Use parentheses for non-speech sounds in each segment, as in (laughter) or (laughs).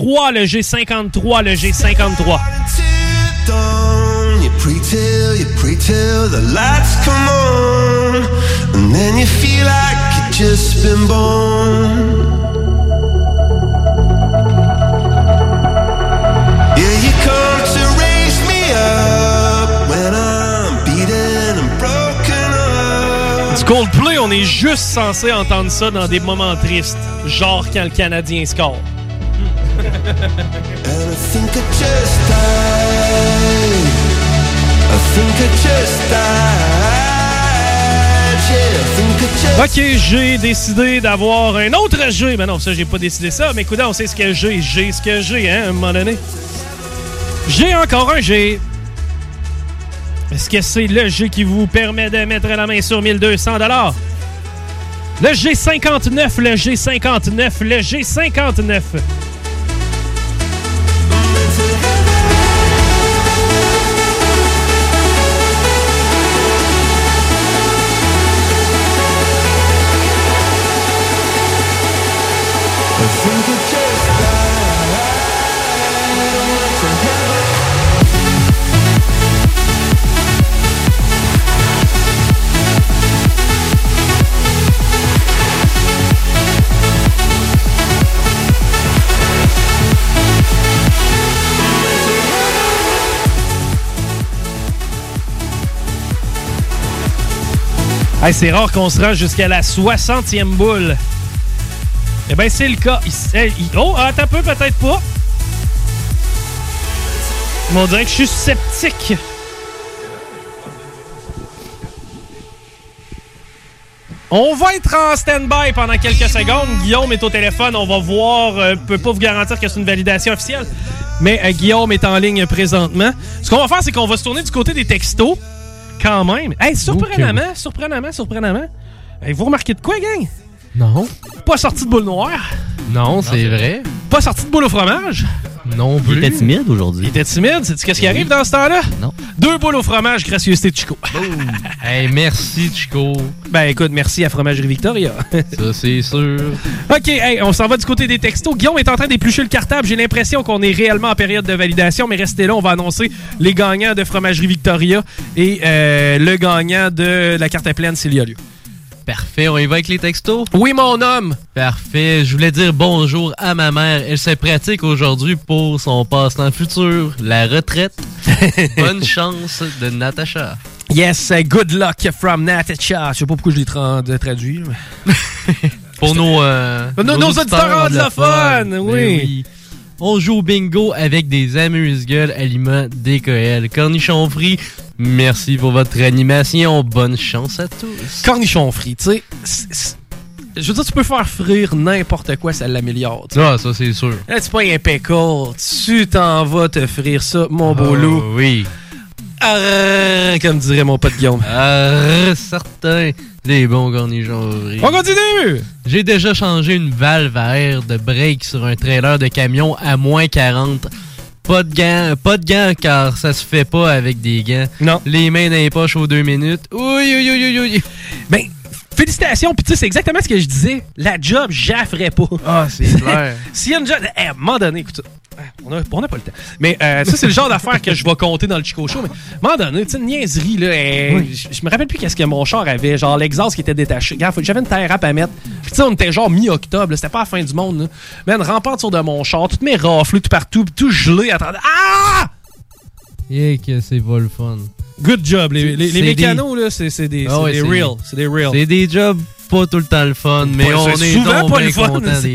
3, le G53, le G53. dawn, you pray till, you pray till the lights come on, and then you feel like you've just been born. Yeah, you come to raise me up when I'm beaten and broken up. Du Coldplay, on est juste censé entendre ça dans des moments tristes, genre quand le Canadien score. And I think I just died. I think I just died. Yeah, I think I just Ok, j'ai décidé d'avoir un autre G. Mais non, ça, j'ai pas décidé ça. Mais écoute, on sait ce que j'ai. J'ai ce que j'ai, hein, à un moment donné. J'ai encore un G. Est-ce que c'est le G qui vous permet de mettre la main sur 1200 Le G59, le G59, le G59. Hey, c'est rare qu'on se rende jusqu'à la 60e boule. Eh bien, c'est le cas. Il oh, attends un peu, peut-être pas. Mais on dirait que je suis sceptique. On va être en stand-by pendant quelques secondes. Guillaume est au téléphone. On va voir. Euh, peut pas vous garantir que c'est une validation officielle. Mais euh, Guillaume est en ligne présentement. Ce qu'on va faire, c'est qu'on va se tourner du côté des textos. Quand même. Hey, surprenamment, surprenamment, surprenamment. Hey, vous remarquez de quoi, gang? Non. Pas sorti de boule noire. Non, c'est vrai. Pas sorti de boule au fromage. Non plus. Il était timide aujourd'hui. Il était timide. Sais-tu qu'est-ce qui arrive dans ce temps-là? Non. Deux boules au fromage, gracieuseté de Chico. Hey, merci, Chico. Ben écoute, merci à Fromagerie Victoria. Ça, c'est sûr. OK, hey, on s'en va du côté des textos. Guillaume est en train d'éplucher le cartable. J'ai l'impression qu'on est réellement en période de validation, mais restez là, on va annoncer les gagnants de Fromagerie Victoria et euh, le gagnant de la carte à pleine s'il y a lieu. Parfait, on y va avec les textos? Oui, mon homme! Parfait, je voulais dire bonjour à ma mère. Elle se pratique aujourd'hui pour son passe-temps futur, la retraite. (laughs) Bonne chance de Natacha. Yes, uh, good luck from Natacha. Je sais pas pourquoi je l'ai tra- traduit. mais- (laughs) Pour nos, euh, Nos- nos auditeurs anglophones, Ben oui. On joue au bingo avec des amuse-gueules aliments DKL. Cornichon frit, merci pour votre animation. Bonne chance à tous. Cornichon frit, tu sais. Je veux dire, tu peux faire frire n'importe quoi, ça l'améliore. tu sais. Ah, ça c'est sûr. Là, tu pas un pickle, tu t'en vas te frire ça, mon beau loup. Oh, oui. Arrrr, comme dirait mon pote Guillaume. Ah, certain. Des bons cornichons. On continue! J'ai déjà changé une valve à air de break sur un trailer de camion à moins 40. Pas de gants, pas de gants car ça se fait pas avec des gants. Non. Les mains dans les poches aux deux minutes. Oui, oui, oui, oui, oui. Ben, félicitations, puis tu sais, c'est exactement ce que je disais. La job, j'afferais pas. Ah, c'est (laughs) clair. S'il y a une job. Eh, à un moment donné, écoute ça. On n'a on a pas le temps. Mais euh, ça, c'est le genre d'affaire que je vais compter dans le Chico Show. Mais à un moment donné, tu sais, une niaiserie, là. euh, je- Je me rappelle plus qu'est-ce que mon char avait. Genre, l'exhaust qui était détaché. Regarde, faut- j'avais une terre à mettre. Puis, tu sais, on était genre mi-octobre. là, C'était pas la fin du monde, là. Man, rampant autour de mon char, toutes mes raflées tout partout, puis tout gelé. Attendez. Ah! Et que c'est pas le fun. Good job. Les, les, les C'est mécanos, là, c'est c'est des, Ah c'est ouais, des c'est- real. C'est des real. C'est des jobs pas tout le temps le fun, mais Ouais, on est souvent donc pas le fun,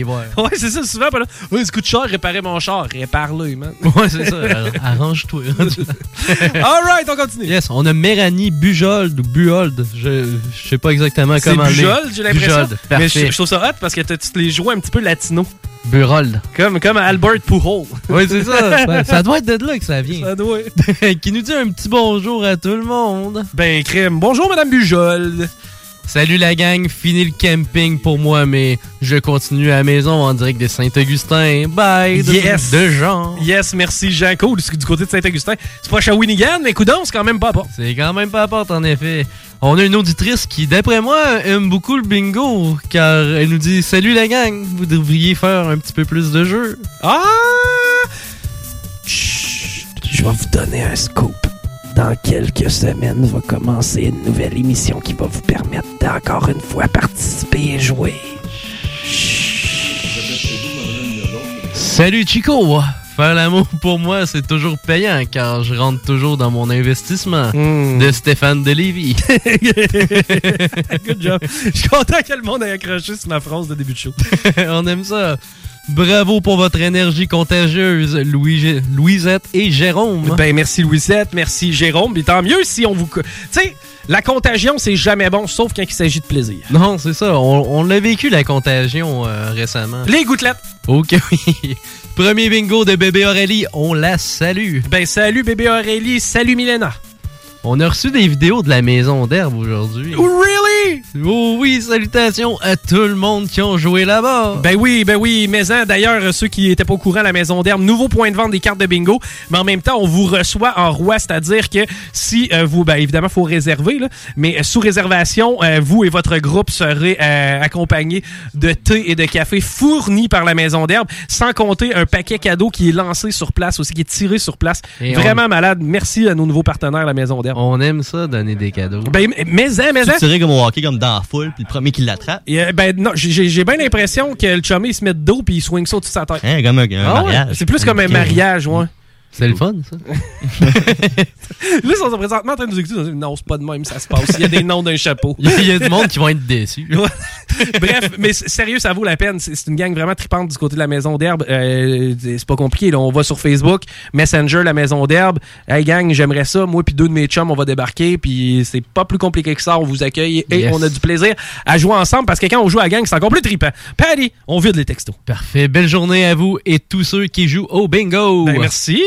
voir. (laughs) Ouais, c'est ça, souvent. pas là. Ouais, ça coûte cher, réparer mon char. Répare-le, man. (laughs) Ouais, c'est ça. Ar- Arrange-toi. (laughs) Alright, on continue. yes, on a Méranie Bujold ou Buhold. Je, je sais pas exactement comment Bujold, j'ai l'impression. Bujold, Mais je, trouve ça hot parce que t'as- tu te les joues un petit peu latino. Burold. Comme, comme Albert Pujol. Oui, c'est ça. Ben, ça doit être de là que ça vient. Ça doit. qui nous dit un petit bonjour à tout le monde. Ben, crème. Bonjour, Madame Bujol. Salut la gang, fini le camping pour moi, mais je continue à la maison en direct de Saint-Augustin. Bye! De, Yes. de Jean. Yes, merci, Jean Cool, du, du côté de Saint-Augustin. C'est pas Shawinigan, mais coudon, c'est quand même pas bon. C'est quand même pas à porte, en effet. On a une auditrice qui, d'après moi, aime beaucoup le bingo, car elle nous dit Salut la gang, vous devriez faire un petit peu plus de jeux. Ah! Chut, je vais vous donner un scoop. Dans quelques semaines va commencer une nouvelle émission qui va vous permettre d'encore une fois participer et jouer. Salut Chico! Faire l'amour pour moi, c'est toujours payant, car je rentre toujours dans mon investissement. Hmm. De Stéphane de Lévis. (laughs) (laughs) Good job. Je suis content que le monde ait accroché sur ma phrase de début de show. (laughs) On aime ça. Bravo pour votre énergie contagieuse, Louis, Louisette et Jérôme. Ben, merci Louisette, merci Jérôme. Puis tant mieux si on vous. Tu sais, la contagion, c'est jamais bon, sauf quand il s'agit de plaisir. non, c'est ça. On, on l'a vécu, la contagion, euh, récemment. Les gouttelettes. Ok, oui. Premier bingo de bébé Aurélie, on la salue. Ben, salut bébé Aurélie, salut Milena. On a reçu des vidéos de la maison d'herbe aujourd'hui. Oh, really? Oh oui, salutations à tout le monde qui ont joué là-bas. Ben oui, ben oui, mais hein, d'ailleurs, ceux qui étaient pas au courant, la Maison d'Herbe, nouveau point de vente des cartes de bingo, mais en même temps, on vous reçoit en roi, c'est-à-dire que si euh, vous, ben évidemment, faut réserver, là, mais euh, sous réservation, euh, vous et votre groupe serez euh, accompagnés de thé et de café fournis par la Maison d'Herbe, sans compter un paquet cadeau qui est lancé sur place aussi, qui est tiré sur place. Et Vraiment malade. Merci à nos nouveaux partenaires, la Maison d'Herbe. On aime ça, donner des cadeaux. Ben, mais hein, mais Tu hein. tirais comme au hockey, comme dans la foule, puis le premier qui l'attrape. Et, euh, ben non, j'ai bien l'impression que le chummy il se met de dos puis il swing ça au-dessus de sa tête. Hein, comme un, un Ah ouais? mariage. C'est plus comme un mariage, ouais. C'est le fun, ça. (laughs) Là, ils sont présentement en train de nous écouter. Non, c'est pas de même, ça se passe. Il y a des noms d'un chapeau. Il y, a- du monde qui vont être déçus. (laughs) Bref, mais sérieux, ça vaut la peine. C'est une gang vraiment tripante du côté de la Maison d'Herbe. Euh, c'est pas compliqué. Là. On va sur Facebook, Messenger, la Maison d'Herbe. Hey gang, j'aimerais ça. Moi puis deux de mes chums, on va débarquer. Puis c'est pas plus compliqué que ça. On vous accueille et Yes. on a du plaisir à jouer ensemble parce que quand on joue à la gang, c'est encore plus trippant. Paddy, on vide les textos. Parfait. Belle journée à vous et tous ceux qui jouent au bingo. Ben, merci.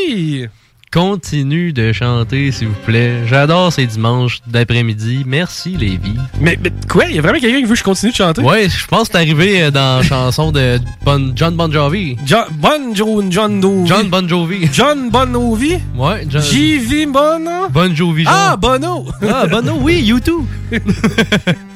Continue de chanter, s'il vous plaît. J'adore ces dimanches d'après-midi. Merci, Lévi. Mais, mais quoi? Il y a vraiment quelqu'un qui veut que je continue de chanter? Ouais, je pense que t'es arrivé euh, dans la chanson de Bon- John Bon Jovi. John, bon John, John Dovi. John Bon Jovi. John Bonovi? Ouais, John. J.V. Bono? Bon Jovi. genre. Ah, Bono! Ah, Bono, oui, YouTube. (laughs)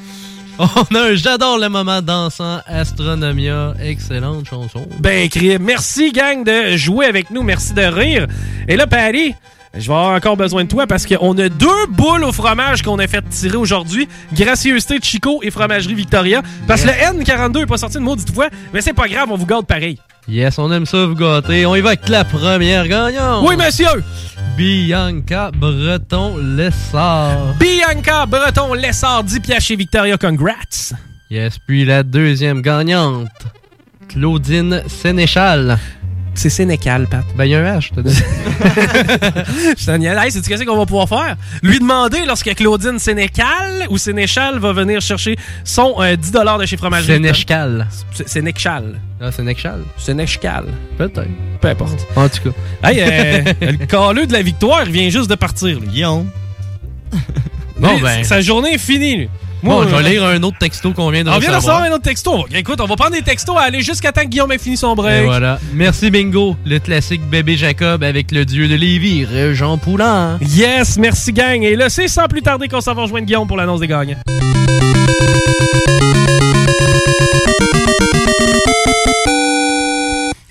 (laughs) On a un J'adore le moment dansant, Astronomia, excellente chanson. Ben, crime. Merci, gang, de jouer avec nous. Merci de rire. Et là, Paris, je vais avoir encore besoin de toi parce qu'on a deux boules au fromage qu'on a fait tirer aujourd'hui. Gracieuseté de Chico et Fromagerie Victoria. Parce que le N42 n'est pas sorti de maudite fois, mais c'est pas grave, on vous garde pareil. Yes, on aime ça vous gâter. On y va avec la première gagnante. Oui, monsieur! Bianca Breton Lessard. Bianca Breton Lessard, 10 piastres chez Victoria, congrats! Yes, puis la deuxième gagnante, Claudine Sénéchal. C'est Sénécal, Pat. Ben, il y a un H, je te dis. Je t'en. Hey, c'est qu'est-ce qu'on va pouvoir faire? Lui demander lorsque Claudine Sénécal ou Sénéchal va venir chercher son euh, 10 de chez Fromagerie. Sénéchal. C'est- Sénéchal. Ah, Sénéchal? Sénéchal. Peut-être. Peu importe. En tout cas. Hey, euh, (laughs) le caleux de la victoire, il vient juste de partir. Lui. Guillaume. Bon, ben. Sa journée est finie. lui. Bon, Moi, je vais euh, lire un autre texto qu'on vient de On vient de recevoir. recevoir un autre texto. Écoute, on va prendre des textos à aller jusqu'à temps que Guillaume ait fini son break. Et voilà. Merci Bingo, le classique bébé Jacob avec le dieu de Lévis, Jean Poulain. Yes, merci gang. Et là, c'est sans plus tarder qu'on s'en va rejoindre Guillaume pour l'annonce des gagnants.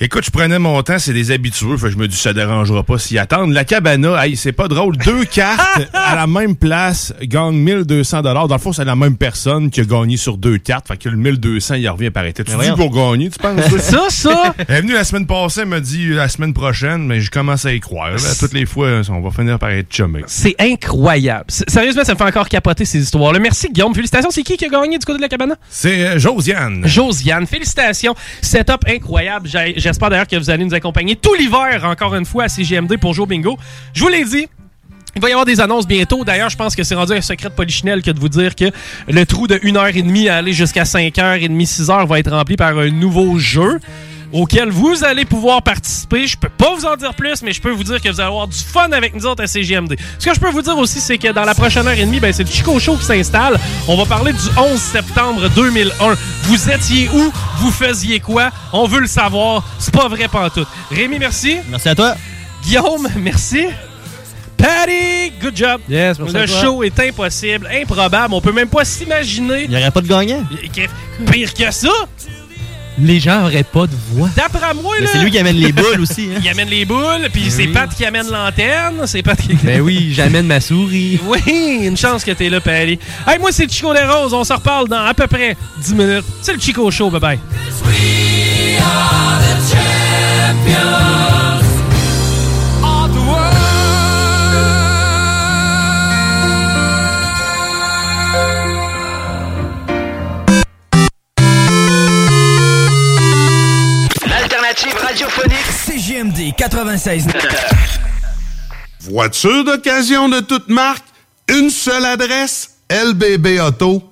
Écoute, je prenais mon temps, c'est des habitués, fait que je me dis ça dérangera pas s'y attendre. La cabana, hey, c'est pas drôle, deux cartes (laughs) à la même place gagnent 1200 dollars. Dans le fond, c'est la même personne qui a gagné sur deux cartes, fait que le 1200, il revient par été. Tu dis pour gagner, tu penses? (laughs) Ça, ça, Elle est venue la semaine passée, elle m'a dit la semaine prochaine, mais je commence à y croire. là. toutes les fois, on va finir par être chumé. c'est incroyable. Sérieusement, ça me fait encore capoter ces histoires-là. Merci, Guillaume. Félicitations. C'est qui qui a gagné du côté de la cabane? C'est euh, Josiane. Josiane, félicitations. Setup incroyable. J'ai- J'espère d'ailleurs que vous allez nous accompagner tout l'hiver, encore une fois, à CGMD pour jouer bingo. Je vous l'ai dit. Il va y avoir des annonces bientôt. D'ailleurs, je pense que c'est rendu un secret de polichinelle que de vous dire que le trou de 1h30 à aller jusqu'à 5h30, 6h va être rempli par un nouveau jeu auquel vous allez pouvoir participer. Je peux pas vous en dire plus, mais je peux vous dire que vous allez avoir du fun avec nous autres à CGMD. Ce que je peux vous dire aussi, c'est que dans la prochaine heure et demie, ben, c'est le Chico Show qui s'installe. On va parler du 11 septembre 2001. Vous étiez où? Vous faisiez quoi? On veut le savoir. C'est pas vrai pantoute. Rémi, merci. Merci à toi. Guillaume, merci. Patty, good job. Yes, merci Le show est impossible, improbable. On peut même pas s'imaginer Il n'y aurait pas de gagnant. pire que ça. Les gens auraient pas de voix. D'après moi, Mais là, c'est lui qui amène les boules aussi. Hein. (laughs) il amène les boules, puis c'est oui. Pat qui amène l'antenne. C'est Pat qui... Ben oui, j'amène ma souris. (laughs) Oui, une chance que t'es là, Patty. Hey, moi, c'est le Chico des Roses. On se reparle dans à peu près 10 minutes. C'est le Chico Show. Bye-bye. L'alternative radiophonique CGMD 96. Voiture d'occasion de toute marque, une seule adresse, lbbauto.com.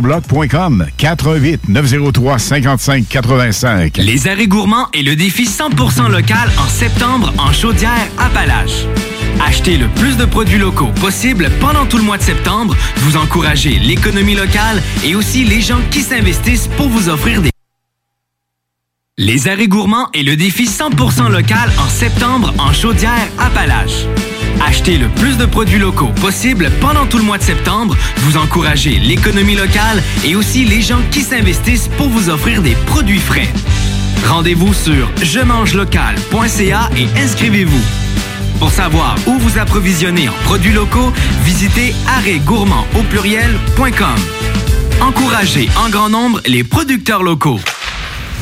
GestionBloc.com 418 903 55 85. Les arrêts gourmands et le défi 100% local en septembre en Chaudière-Appalaches. Achetez le plus de produits locaux possible pendant tout le mois de septembre. Vous encouragez l'économie locale et aussi les gens qui s'investissent pour vous offrir des Les arrêts gourmands et le défi 100% local en septembre en Chaudière-Appalaches. Achetez le plus de produits locaux possible pendant tout le mois de septembre. Vous encouragez l'économie locale et aussi les gens qui s'investissent pour vous offrir des produits frais. Rendez-vous sur je mange local.ca et inscrivez-vous. Pour savoir où vous approvisionner en produits locaux, visitez arrêtgourmand au pluriel.com. Encouragez en grand nombre les producteurs locaux.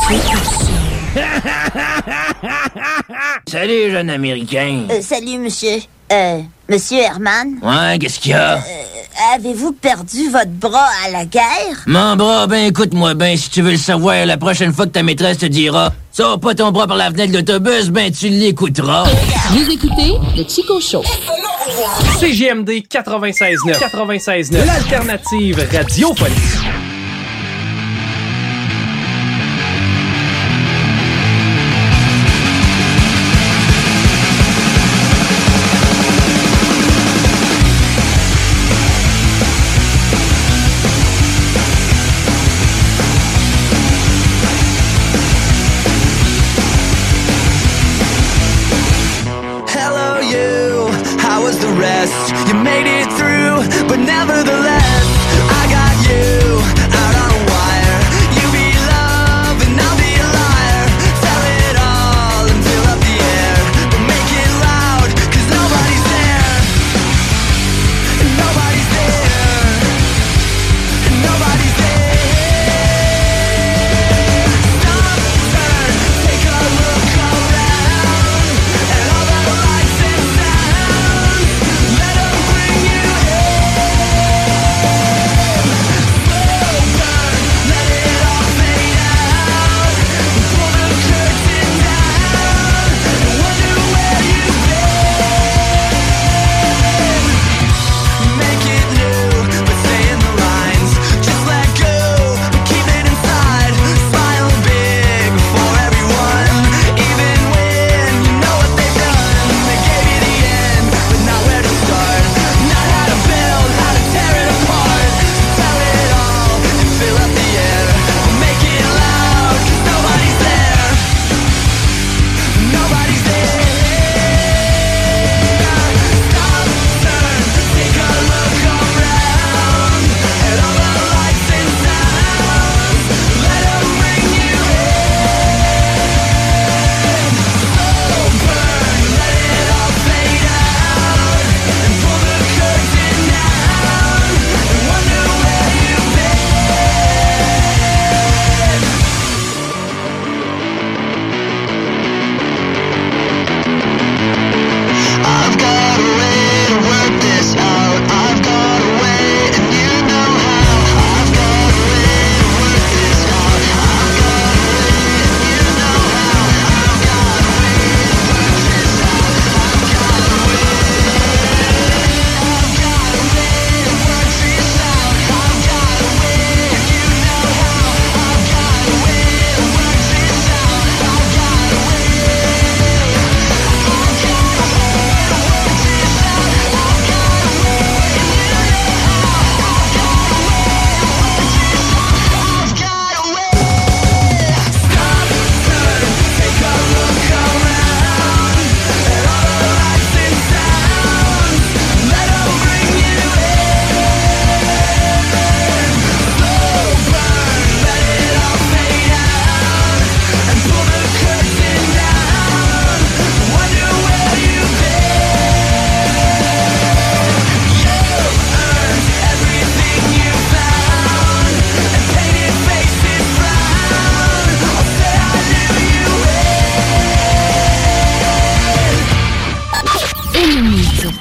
(laughs) Salut, jeune Américain. Euh, salut, monsieur. Euh, monsieur Herman. Ouais, qu'est-ce qu'il y a? Euh, Avez-vous perdu votre bras à la guerre? Mon bras, ben écoute-moi ben, si tu veux le savoir, la prochaine fois que ta maîtresse te dira « Sors pas ton bras par la fenêtre de l'autobus », ben tu l'écouteras. Vous écoutez le Chico Show. CGMD 96.9. 96.9. L'alternative radiophonique.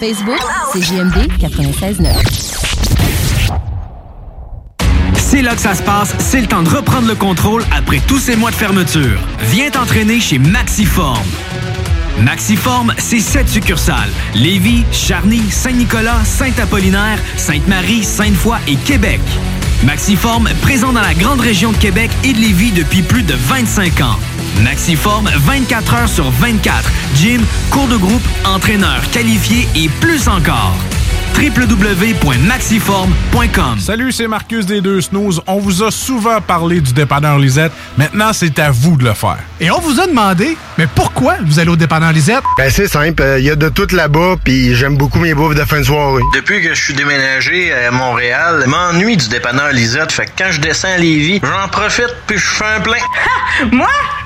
Facebook, CJMD 96.9. C'est là que ça se passe, c'est le temps de reprendre le contrôle après tous ces mois de fermeture. Viens t'entraîner chez Maxiform. Maxiform, c'est sept succursales. Lévis, Charny, Saint-Nicolas, Saint-Apollinaire, Sainte-Marie, Sainte-Foy et Québec. Maxiform, présent dans la grande région de Québec et de Lévis depuis plus de 25 ans. Maxiform, 24 heures sur 24. Gym, cours de groupe, entraîneur qualifié et plus encore. www.maxiform.com Salut, c'est Marcus des Deux Snooze. On vous a souvent parlé du dépanneur Lisette. Maintenant, c'est à vous de le faire. Et on vous a demandé, mais pourquoi vous allez au dépanneur Lisette? Ben c'est simple, il y a de tout là-bas, puis j'aime beaucoup mes bouffes de fin de soirée. Depuis que je suis déménagé à Montréal, je m'ennuie du dépanneur Lisette, fait que quand je descends à Lévis, j'en profite puis je fais un plein. (laughs) Moi?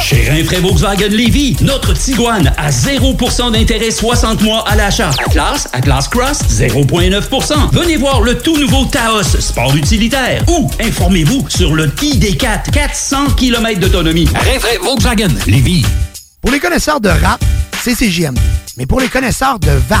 Chez Rinfraie Volkswagen Lévy, notre Tiguan à 0% d'intérêt 60 mois à l'achat. Atlas, Atlas Cross, 0,9%. Venez voir le tout nouveau Taos, sport utilitaire. Ou informez-vous sur le ID4, 400 km d'autonomie. Rinfraie Volkswagen Lévy. Pour les connaisseurs de rap, c'est CGMD. Mais pour les connaisseurs de VAP,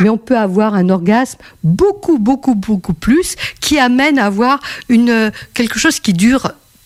Mais on peut avoir un orgasme beaucoup, beaucoup, beaucoup plus qui amène à avoir une, quelque chose qui dure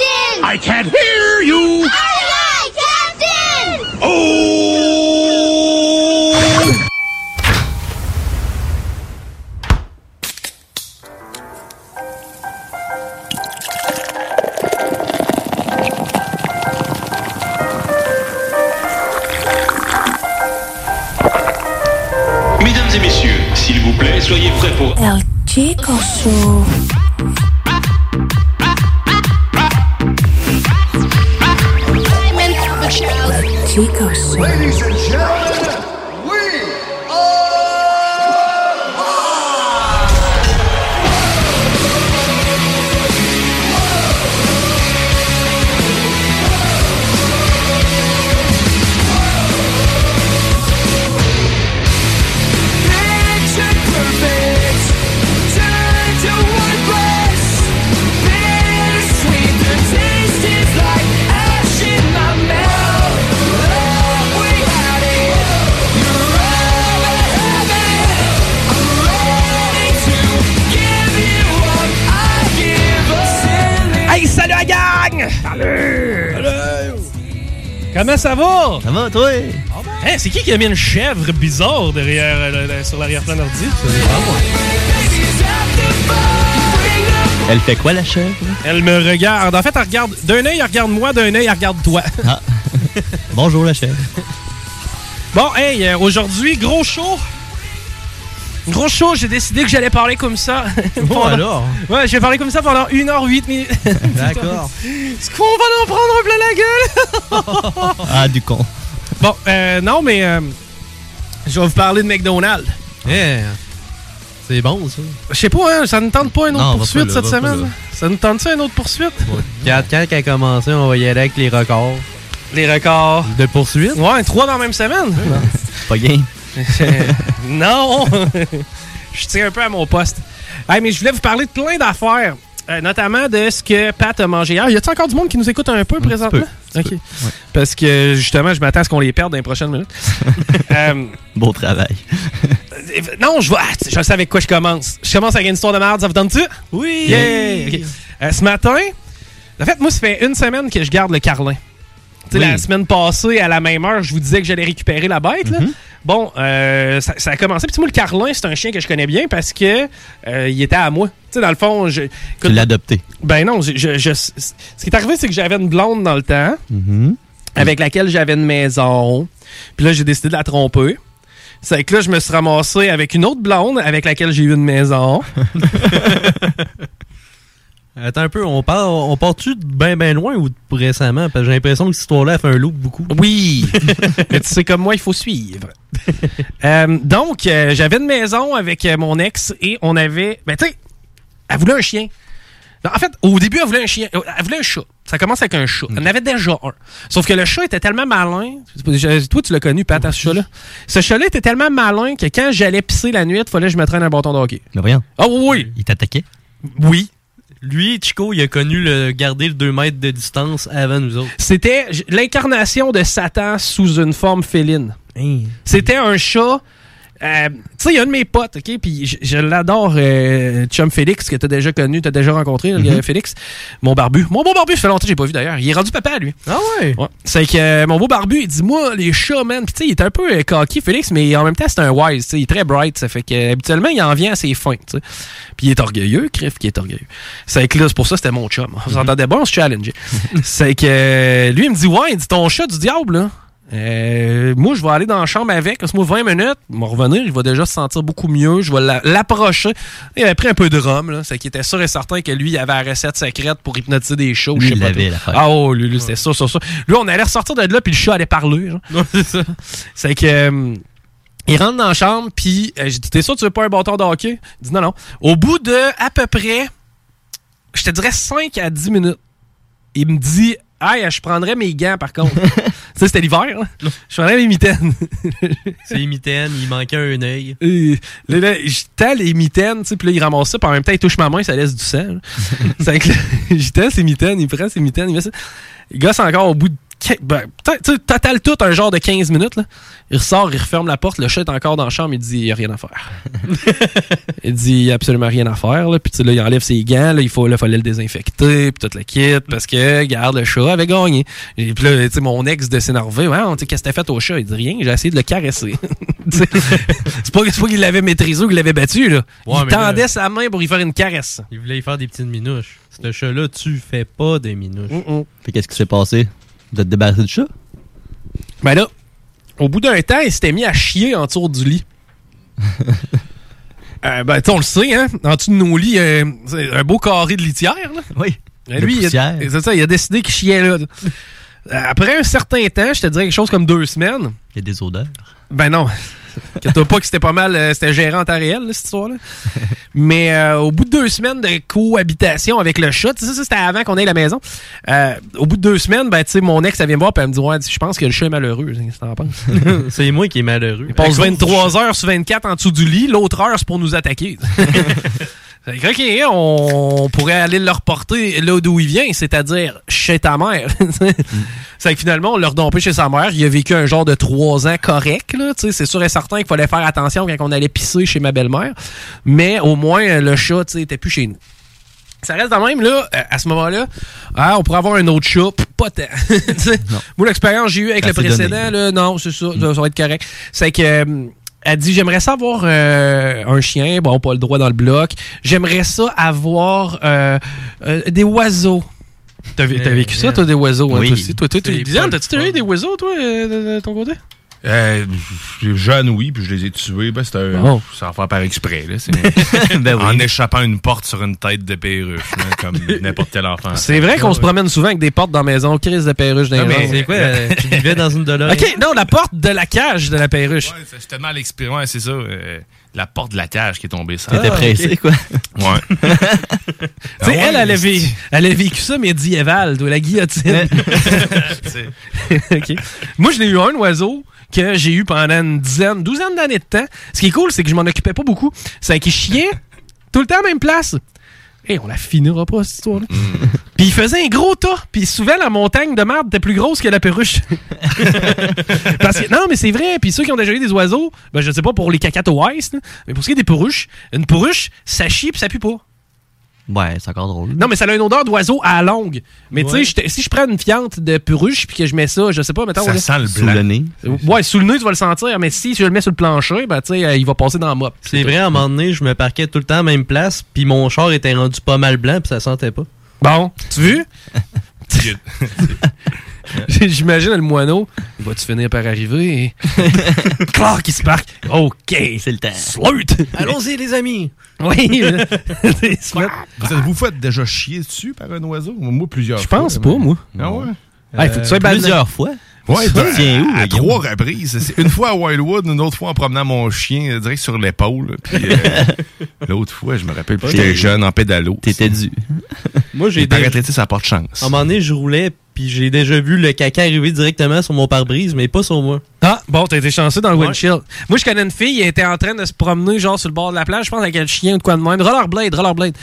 Captain! I can't hear you! Aye, aye, Captain! Oh! Mesdames et messieurs, s'il vous plaît, soyez prêts pour... El Chico Show. Chico Show. Ladies and gentlemen, Comment ça va? Ça va, toi? Hein, c'est qui qui a mis une chèvre bizarre derrière, euh, le- sur l'arrière-plan ordi? Elle fait quoi, la chèvre? Elle me regarde. En fait, elle regarde d'un œil, elle regarde moi, d'un œil, elle regarde toi. Ah. (laughs) Bonjour, la chèvre. Bon, hey, euh, aujourd'hui, gros show. Gros show, j'ai décidé que j'allais parler comme ça. Pendant- alors? Ouais, je vais parler comme ça pendant 1h08 minutes. (laughs) D'accord. Est-ce qu'on va en prendre un plein la gueule? (laughs) Ah, du con. bon, euh, non, mais euh, je vais vous parler de McDonald's. C'est bon, ça. Je sais pas, hein, ça ne tente pas une autre Non, poursuite là, cette semaine? Ça nous tente ça une autre poursuite? Quand, quand elle a commencé, on va y aller avec les records. Les records. De poursuite? Ouais, trois dans la même semaine. Pas game. (laughs) non! (laughs) je tiens un peu à mon poste. Hey, mais je voulais vous parler de plein d'affaires. euh, notamment de ce que Pat a mangé hier. Y a-t-il encore du monde qui nous écoute un peu présentement? peu, Ok. Parce que justement, je m'attends à ce qu'on les perde dans les prochaines minutes. (laughs) Euh, Beau travail. non, je vais. ah, je sais avec quoi je commence. Je commence avec une histoire de merde, ça vous tente-tu? Oui! Yeah! Euh, ce matin, en fait, moi, ça fait une semaine que je garde le carlin. Oui. la semaine passée, à la même heure, je vous disais que j'allais récupérer la bête. là. Bon, euh, ça, ça a commencé. Puis moi, le Carlin, c'est un chien que je connais bien parce que euh, il était à moi. Tu sais, dans le fond, je, Tu l'as adopté. ben non, je, je- je- ce qui est arrivé, c'est que j'avais une blonde dans le temps Mhm. avec laquelle j'avais une maison. Puis là, j'ai décidé de la tromper. C'est que là, je me suis ramassé avec une autre blonde avec laquelle j'ai eu une maison. (laughs) Attends un peu, on part, on part-tu de bien ben loin ou de récemment? Parce que j'ai l'impression que cette histoire-là fait un loop beaucoup. Oui! (laughs) Mais tu sais, comme moi, il faut suivre. (laughs) Euh, donc, euh, j'avais une maison avec euh, mon ex et on avait. Ben, tu sais, elle voulait un chien. Non, en fait, au début, elle voulait un chien. Elle voulait un chat. Ça commence avec un chat. Elle en avait déjà un. Sauf que le chat était tellement malin. Je- Toi, tu l'as connu, Pat, à ce chat-là. Ce chat-là était tellement malin que quand j'allais pisser la nuit, il fallait que je me traîne un bâton de hockey. Mais voyons. Ah oui, oui. Il t'attaquait? Oui. Lui, Chico, il a connu le garder le 2 mètres de distance avant nous autres. C'était l'incarnation de Satan sous une forme féline. C'était un chat. Euh, tu sais, il y a un de mes potes, OK? Puis je, je l'adore, euh, Chum Félix, que t'as déjà connu, t'as déjà rencontré, Mhm. Félix. Mon barbu. Mon beau barbu, ça fait longtemps que j'ai pas vu d'ailleurs. Il est rendu papa, lui. Ah ouais? C'est que euh, mon beau barbu, il dit, moi, les chats, man. Puis tu sais, il est un peu euh, cocky, Félix, mais en même temps, c'est un wise. tu sais, Il est très bright. Ça fait que habituellement, il en vient à ses fins. tu sais. Puis il est orgueilleux, Criff, qui est orgueilleux. C'est que là, c'est pour ça, c'était mon chum. On s'entendait bien, on se challengeait. (laughs) c'est que euh, lui, il me dit, ouais, il dit, ton chat du diable, là. Euh, moi, je vais aller dans la chambre avec. Parce que moi, 20 minutes, il va revenir, il va déjà se sentir beaucoup mieux. Je vais la- l'approcher. Il avait pris un peu de rhum, là. C'est qu'il était sûr et certain que lui, il avait la recette secrète pour hypnotiser des chats. ou Lui, je sais il pas l'affaire. Ah, oh, lui, lui, c'était ça, ça, ça. Lui, on allait ressortir de là, puis le chat allait parler. genre. c'est ça. C'est que. euh, il rentre dans la chambre, puis euh, j'ai dit T'es sûr que tu veux pas un bâton de hockey? Il dit Non, non. Au bout de à peu près, je te dirais 5 à 10 minutes, il me dit Hey, je prendrais mes gants par contre. (laughs) tu sais, c'était l'hiver, là. Je prendrais mes mitaines. (laughs) C'est les mitaines, il manquait un œil. Là, tends les mitaines, tu sais, puis là, il ramasse ça, puis en même temps, il touche ma main, ça laisse du sang. (laughs) tends ses mitaines, il prend ses mitaines, il met ça. Il gosse encore au bout de. Ben, total tout un genre de 15 minutes, là. Il ressort, il referme la porte, le chat est encore dans la chambre, il dit, il n'y a rien à faire. (laughs) il dit, il n'y a absolument rien à faire, là. Puis tu sais, là, il enlève ses gants, là, il faut, là, fallait le désinfecter, puis tout le kit, parce que, regarde, le chat avait gagné. Et puis là, tu sais, mon ex de s'énerver, ouais, tu sais, qu'est-ce que t'as fait au chat? Il dit rien, j'ai essayé de le caresser. (laughs) C'est pas, c'est pas qu'il l'avait maîtrisé ou qu'il l'avait battu, là. Ouais, il là- tendait sa main pour y faire une caresse. Il voulait y faire des petites minouches. Ce chat-là, tu fais pas des minouches. Qu'est-ce qui s'est passé? Vous êtes débarrassé du chat? Ben là, au bout d'un temps, il s'était mis à chier en dessous du lit. (laughs) Euh, ben, on le sait, hein? En dessous de nos lits, euh, c'est un beau carré de litière, là. Oui. Ben, De lui, c'est ça, il a décidé qu'il chiait là. Euh, Après un certain temps, je te dirais quelque chose comme deux semaines. Il y a des odeurs. Ben non. (laughs) Inquiète-toi pas que c'était pas mal, euh, c'était gérant en temps réel, là, cette histoire-là. (laughs) Mais euh, au bout de deux semaines de cohabitation avec le chat, tu sais, ça c'était avant qu'on ait la maison. Euh, au bout de deux semaines, ben, tu sais, mon ex, elle vient me voir et elle me dit Ouais, je pense que le chat est malheureux. Qu'est-ce que t'en penses? (laughs) c'est moi qui est malheureux. Il passe À cause 23 heures sur 24 en dessous du lit, l'autre heure, c'est pour nous attaquer. OK, on pourrait aller le reporter là d'où il vient, c'est-à-dire chez ta mère. (laughs) c'est que finalement, on l'a redompé chez sa mère. Il a vécu un genre de trois ans correct. là. Tu sais, C'est sûr et certain qu'il fallait faire attention quand on allait pisser chez ma belle-mère. Mais au moins, le chat tu sais, était plus chez nous. Ça reste quand même, là, à ce moment-là, ah, on pourrait avoir un autre chat, pas tant. (laughs) Moi, l'expérience que j'ai eue avec Ça le précédent, donné. là, non, c'est ça, ça, ça va être correct. C'est que, euh, elle dit, j'aimerais ça avoir euh, un chien, bon, pas le droit dans le bloc. J'aimerais ça avoir euh, euh, des oiseaux. T'as vé- t'as vécu ça, toi, des oiseaux, hein, Oui. toi aussi? Toi, toi, toi, C'est Diane, pas t'as-tu déjà eu des oiseaux, toi, euh, de, de ton côté? Euh, jeune, oui, puis je les ai tués. Ben, c'était un- Bon. sans faire par exprès. Là, c'est- (laughs) Ben oui. En échappant une porte sur une tête de perruche, là, comme (laughs) n'importe quel enfant. C'est vrai qu'on se promène souvent avec des portes dans la maison, crise de perruche dans mais rangs. c'est quoi, euh, tu vivais dans une? OK, non, la porte de la cage de la perruche. Ouais, c'est tellement à l'expérience, ouais, c'est ça. euh, la porte de la cage qui est tombée ça. T'étais pressé, quoi. Ouais. (laughs) Tu sais, Ah ouais, elle, elle a, mais vé- elle a vécu ça médiéval, de la guillotine. OK. Moi, je l'ai eu un oiseau que j'ai eu pendant une dizaine, douzaine d'années de temps. Ce qui est cool, c'est que je m'en occupais pas beaucoup. C'est qu'il chiait (laughs) tout le temps à la même place. Et on la finira pas, cette histoire-là. Puis il faisait un gros tas. Puis souvent, la montagne de merde était plus grosse que la perruche. (laughs) Parce que, non, mais c'est vrai. Puis ceux qui ont déjà eu des oiseaux, ben, je sais pas pour les cacato ice, là, mais pour ce qui est des perruches, une perruche, ça chie puis ça pue pas. Ouais, c'est encore drôle. Non, mais ça a une odeur d'oiseau à la longue. Mais Ouais. tu sais, si je prends une fiente de puruche puis que je mets ça, je sais pas, mettons. Ça là- sent le Sous blanc. le nez. Ouais, sous le nez, tu vas le sentir, mais si je le mets sur le plancher, ben, tu sais, euh, il va passer dans la mop. C'est vrai, à un moment donné, je me parquais tout le temps à la même place, puis mon char était rendu pas mal blanc, puis ça sentait pas. Bon, tu vu? (laughs) J'imagine le moineau. Va-tu finir par arriver? (laughs) et- Clark qui se parque. OK. C'est le temps. Slut! Allons-y, les amis! Oui. (laughs) Vous êtes-vous fait déjà chier dessus par un oiseau? Moi, plusieurs Je fois. pense pas, moi. Ah ouais? Ah, il faut que tu sois Plusieurs balnéaire. fois. Ouais, Ça ben, où, à, trois reprises. Une fois à Wildwood, une autre fois en promenant mon chien euh, direct sur l'épaule. Puis euh, (laughs) l'autre fois, je me rappelle, j'étais jeune en pédalo. T'étais dû. (laughs) Moi, j'ai J'ai déjà- ça n'a pas de chance. À un moment donné, je roulais, puis j'ai déjà vu le caca arriver directement sur mon pare-brise, mais pas sur moi. Ah, bon, t'as été chanceux dans le Ouais. windshield. Moi, je connais une fille, elle était en train de se promener, genre, sur le bord de la plage, je pense, avec un chien ou de quoi de même. Rollerblade, rollerblade.